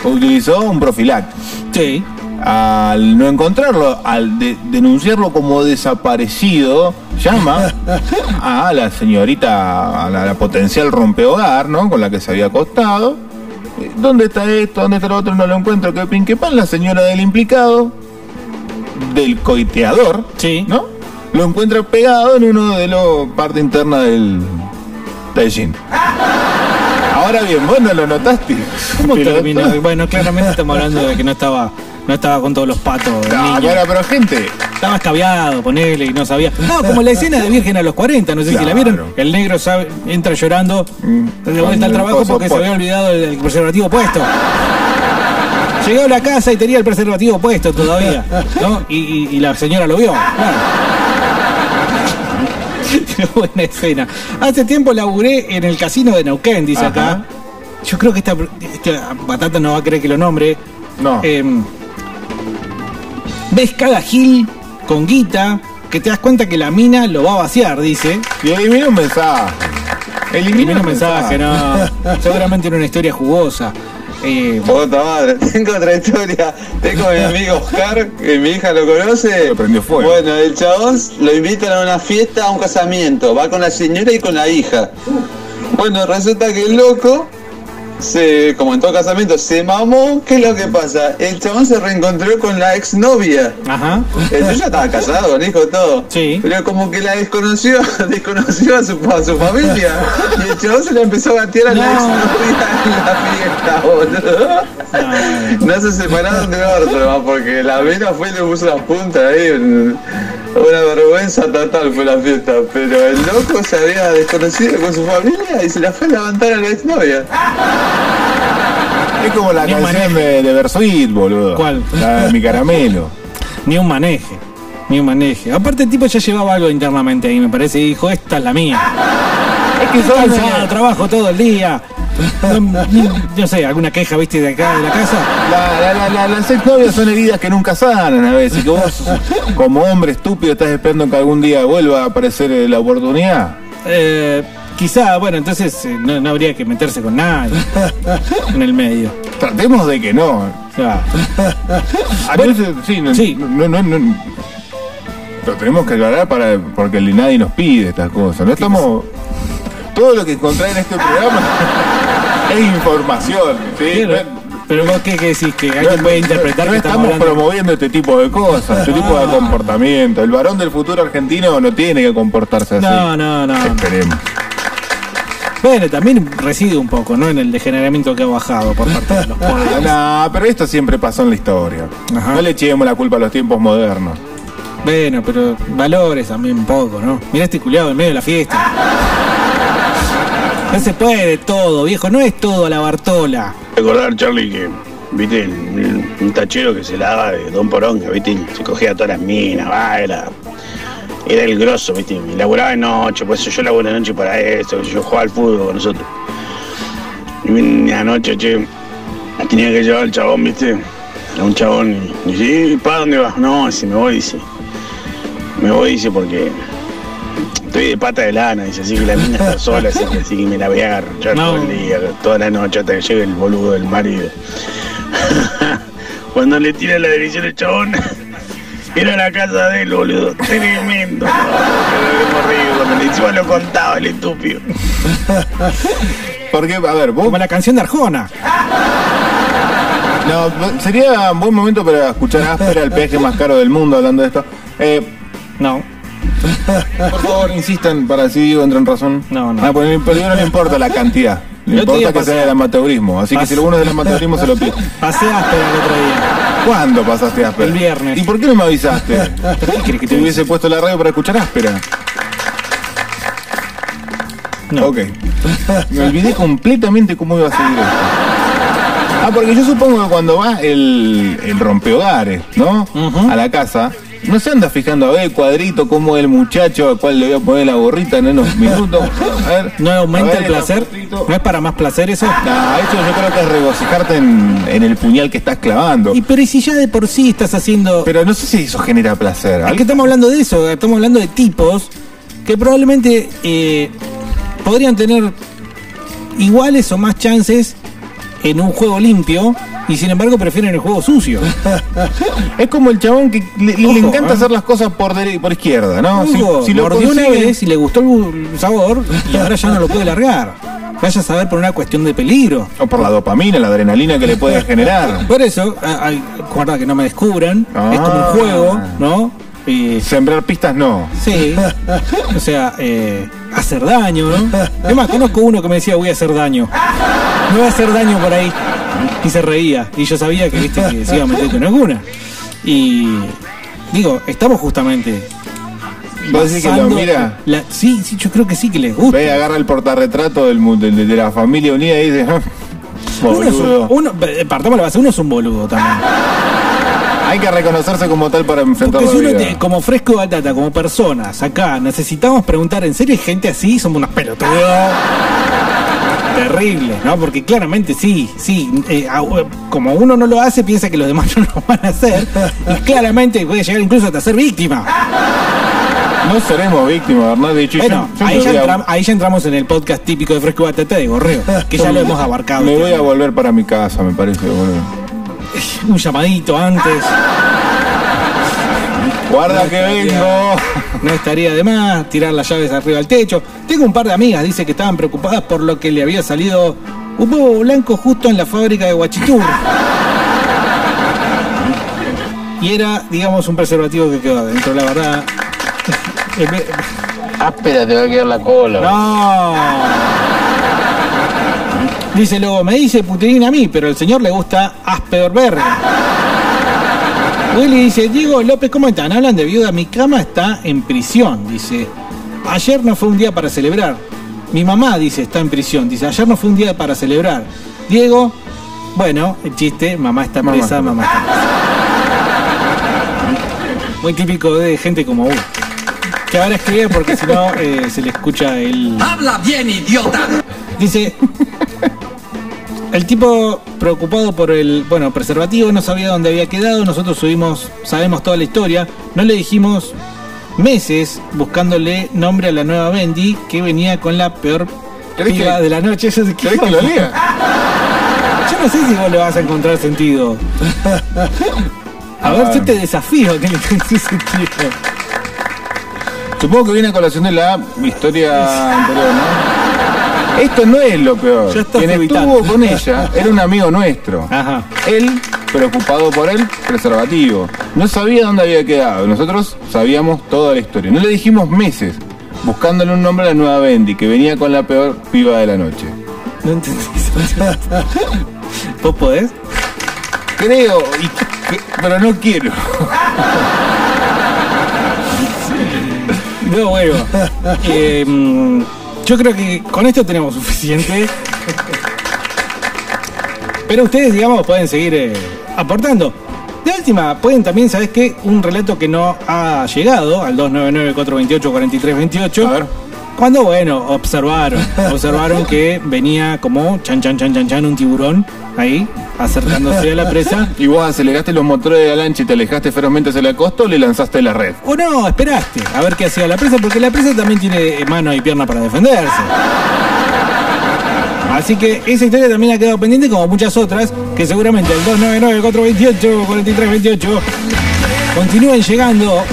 Utilizó un profiláctico. Sí. Al no encontrarlo, al de- denunciarlo como desaparecido, llama a la señorita, a la, la potencial rompehogar, ¿no? Con la que se había acostado. Eh, ¿Dónde está esto? ¿Dónde está lo otro? No lo encuentro. ¿Qué pin, qué pan? La señora del implicado, del coiteador, ¿no? Lo encuentra pegado en uno de los parte interna del, jean. Ahora bien, vos no lo notaste. ¿Cómo terminó? Bueno, claramente estamos hablando de que no estaba, no estaba con todos los patos. No, bueno, pero gente. Estaba escabeado, ponele, y no sabía. No, como la escena de Virgen a los 40, no sé si la vieron. El negro sabe, entra llorando de vuelta al el trabajo porque se había olvidado el, el preservativo puesto. Llegó a la casa y tenía el preservativo puesto todavía, ¿no? Y, y- y la señora lo vio. Claro. Buena escena. Hace tiempo laburé en el casino de Neuquén, dice Ajá. acá. Yo creo que esta, esta batata no va a querer que lo nombre. No. Em, ves cada gil con guita que te das cuenta que la mina lo va a vaciar, dice. Y elimina un mensaje. Elimina un mensaje, no. Seguramente era una historia jugosa. Eh, Puta madre, tengo otra historia. Tengo a mi amigo Oscar, que mi hija lo conoce. Bueno, el chabón lo invitan a una fiesta, a un casamiento. Va con la señora y con la hija. Bueno, resulta que el loco, se, como en todo casamiento, se mamó. ¿Qué es lo que pasa? El chabón se reencontró con la exnovia. Ajá. El ya estaba casado, con hijo, todo. Sí. Pero como que la desconoció, desconoció a su, a su familia. Y el chabón se la empezó a batear a la exnovia en la fiesta, boludo. No se separaron del otro, ¿no? porque la mina fue y le puso la punta ahí. Un- Una vergüenza total fue la fiesta. Pero el loco se había desconocido con su familia y se la fue a levantar a la exnovia. Es como la Ni canción de, de Bersuit, boludo. ¿Cuál? La de mi caramelo. Ni un maneje. Ni un maneje. Aparte el tipo ya llevaba algo internamente ahí, me parece, y dijo, esta es la mía. Es que cansado, trabajo todo el día. No, sé, alguna queja, viste, de acá, de la casa. La- la- la- la- las exnovias son heridas que nunca sanan a veces. Que vos, como hombre estúpido, estás esperando que algún día vuelva a aparecer la oportunidad. Eh, quizá, bueno, entonces eh, no, no habría que meterse con nadie en el medio. Tratemos de que no. A veces, sí, no, no, no, no- Lo tenemos que aclarar para, porque nadie nos pide estas cosas. No estamos. Todo lo que encontrás en este programa es información. ¿sí? Pero vos qué, qué decís, que alguien puede interpretar no que estamos hablando- promoviendo este tipo de cosas, este tipo de comportamiento. El varón del futuro argentino no tiene que comportarse así. No, no, no. Esperemos. Bueno, también reside un poco, ¿no? En el degeneramiento que ha bajado por parte de los pobres. No, pero esto siempre pasó en la historia. No le echemos la culpa a los tiempos modernos. Bueno, pero valores también un poco, ¿no? Mirá este culiado en medio de la fiesta. No se puede todo, viejo, no es todo a la Bartola. Recordar, Charlie, que, viste, un tachero que se la daba de Don Poronga, viste, se cogía todas las minas, va, era, el grosso, viste, y laburaba de noche, pues yo laburo de noche para esto, yo jugaba al fútbol con nosotros. Y una noche, che, tenía que llevar al chabón, viste, a un chabón, y ¿y para dónde vas? No, dice, me voy, dice, me voy, dice, porque estoy de pata de lana, dice, así que la mina está sola, así que, así que me la voy a agarrar todo el día, toda la noche hasta que llegue el boludo del marido. Cuando le tira la dirección al chabón, era la casa de él, boludo, tremendo. No, reído cuando le encima lo contaba el estúpido. Porque, a ver, vos. Como la canción de Arjona. No, sería un buen momento para escuchar áspera el peaje más caro del mundo hablando de esto. Eh, no. Por favor, insistan para así digo, entren en razón. No, no. Ah, pues, pero no le importa la cantidad. Le El día importa que sea del amateurismo. Así que si alguno es del amateurismo se lo pide. Pasé áspera el otro día. ¿Cuándo pasaste áspera? El viernes. ¿Y por qué no me avisaste? ¿Qué que te hubiese puesto la radio para escuchar áspera? No. Ok. Me olvidé completamente cómo iba a seguir esto. Ah, porque yo supongo que cuando va el, el rompehogares, ¿no? A la casa, no se anda fijando a ver el cuadrito, cómo el muchacho al cual le voy a poner la gorrita en unos minutos. A ver, ¿No aumenta a ver el placer? ¿No es para más placer eso? No, esto yo creo que es regocijarte en, en el puñal que estás clavando. Y pero ¿y si ya de por sí estás haciendo... Pero no sé si eso genera placer. Es que estamos hablando de eso, estamos hablando de tipos que probablemente eh, podrían tener iguales o más chances en un juego limpio y sin embargo prefieren el juego sucio. Es como el chabón que le, encanta ¿eh? hacer las cosas por, por izquierda, ¿no? Ojo, si lo mordió una consigue- vez y le gustó el sabor y ahora ya no lo puede largar. Vaya a saber por una cuestión de peligro. O por la dopamina, la adrenalina que le puede generar. Por eso, guarda que no me descubran, es como un Ah. juego, ¿no? Y Sembrar pistas no. Sí, o sea, eh, hacer daño, ¿no? Es más, conozco uno que me decía voy a hacer daño. No voy a hacer daño por ahí. Y se reía. Y yo sabía que, viste, que se iba a meter con alguna. Y digo, estamos justamente. ¿Vos decís que lo mira? la- sí, sí, yo creo que sí que les gusta. Ve, agarra el portarretrato del, de, la familia unida y dice, "Ah, Uno es un, boludo. uno, eh, partamos la base, uno es un boludo también. Hay que reconocerse como tal para enfrentar Porque si uno te- como fresco de batata, como personas, acá necesitamos preguntar, ¿en serio hay gente así? Somos unos pelotudos. Terrible, ¿no? Porque claramente sí, sí. eh, a- como uno no lo hace, piensa que los demás no lo van a hacer. Y claramente puede llegar incluso hasta ser víctima. No seremos víctimas, ¿verdad? De hecho, Bueno, yo ahí ya, voy a- entram- ahí ya entramos en el podcast típico de Fresco Batata de Gorreo, que ya lo hemos abarcado. Me voy a volver para mi casa, me parece, boludo. Un llamadito antes. Guarda que vengo. No estaría de más tirar las llaves arriba del techo. Tengo un par de amigas, dice que estaban preocupadas por lo que le había salido un huevo blanco justo en la fábrica de Guachitur. Y era, digamos, un preservativo que quedó adentro, la verdad. Áspera, te va a quedar la cola. No. Dice luego, me dice puterín a mí, pero al señor le gusta Asperberg. Willy dice, Diego López, ¿cómo están? Hablan de viuda, mi cama está en prisión. Dice, ayer no fue un día para celebrar. Mi mamá dice, está en prisión. Dice, ayer no fue un día para celebrar. Diego, bueno, el chiste, mamá está Mamá presa, está mamá está presa. Muy típico de gente como uno. Que ahora escribe porque si no eh, se le escucha el... ¡Habla bien, idiota! Dice, el tipo preocupado por el, bueno, preservativo, no sabía dónde había quedado, nosotros subimos, sabemos toda la historia, no le dijimos meses buscándole nombre a la nueva Bendy que venía con la peor ¿Querés piba que- de la noche. Yo, ¿Querés que lo lea? Yo no sé si vos le vas a encontrar sentido. A ver, yo te desafío que le encuentres sentido. Supongo que viene a colación de la historia anterior, ¿no? Esto no es lo peor. Quien evitando. estuvo con ella era un amigo nuestro. Ajá. Él, preocupado por el preservativo. No sabía dónde había quedado. Nosotros sabíamos toda la historia. No le dijimos meses buscándole un nombre a la nueva Bendy, que venía con la peor piba de la noche. No entendí. ¿Vos podés? Creo, y que- pero no quiero. No, bueno. Eh, yo creo que con esto tenemos suficiente. Pero ustedes, digamos, pueden seguir eh, aportando. De última, pueden también, ¿sabes qué? Un relato que no ha llegado al 299-428-4328. A ver. Cuando, bueno, observaron, observaron que venía como chan chan chan chan chan un tiburón ahí, acercándose a la presa. Y vos aceleraste los motores de la lancha y te alejaste ferozmente hacia la costa o le lanzaste la red. O no, esperaste a ver qué hacía la presa, porque la presa también tiene mano y pierna para defenderse. Así que esa historia también ha quedado pendiente, como muchas otras, que seguramente el 299-428-4328 continúen llegando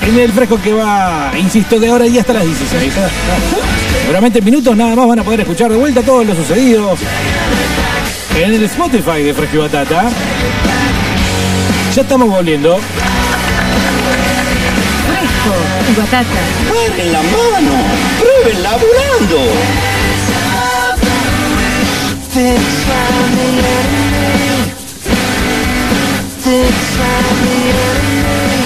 en el fresco que va, insisto, de ahora y hasta las 16. Seguramente en minutos nada más van a poder escuchar de vuelta todo lo sucedido en el Spotify de Fresco y Batata. Ya estamos volviendo. Fresco y batata. ¡Paren la mano! ¡Prueben laburando!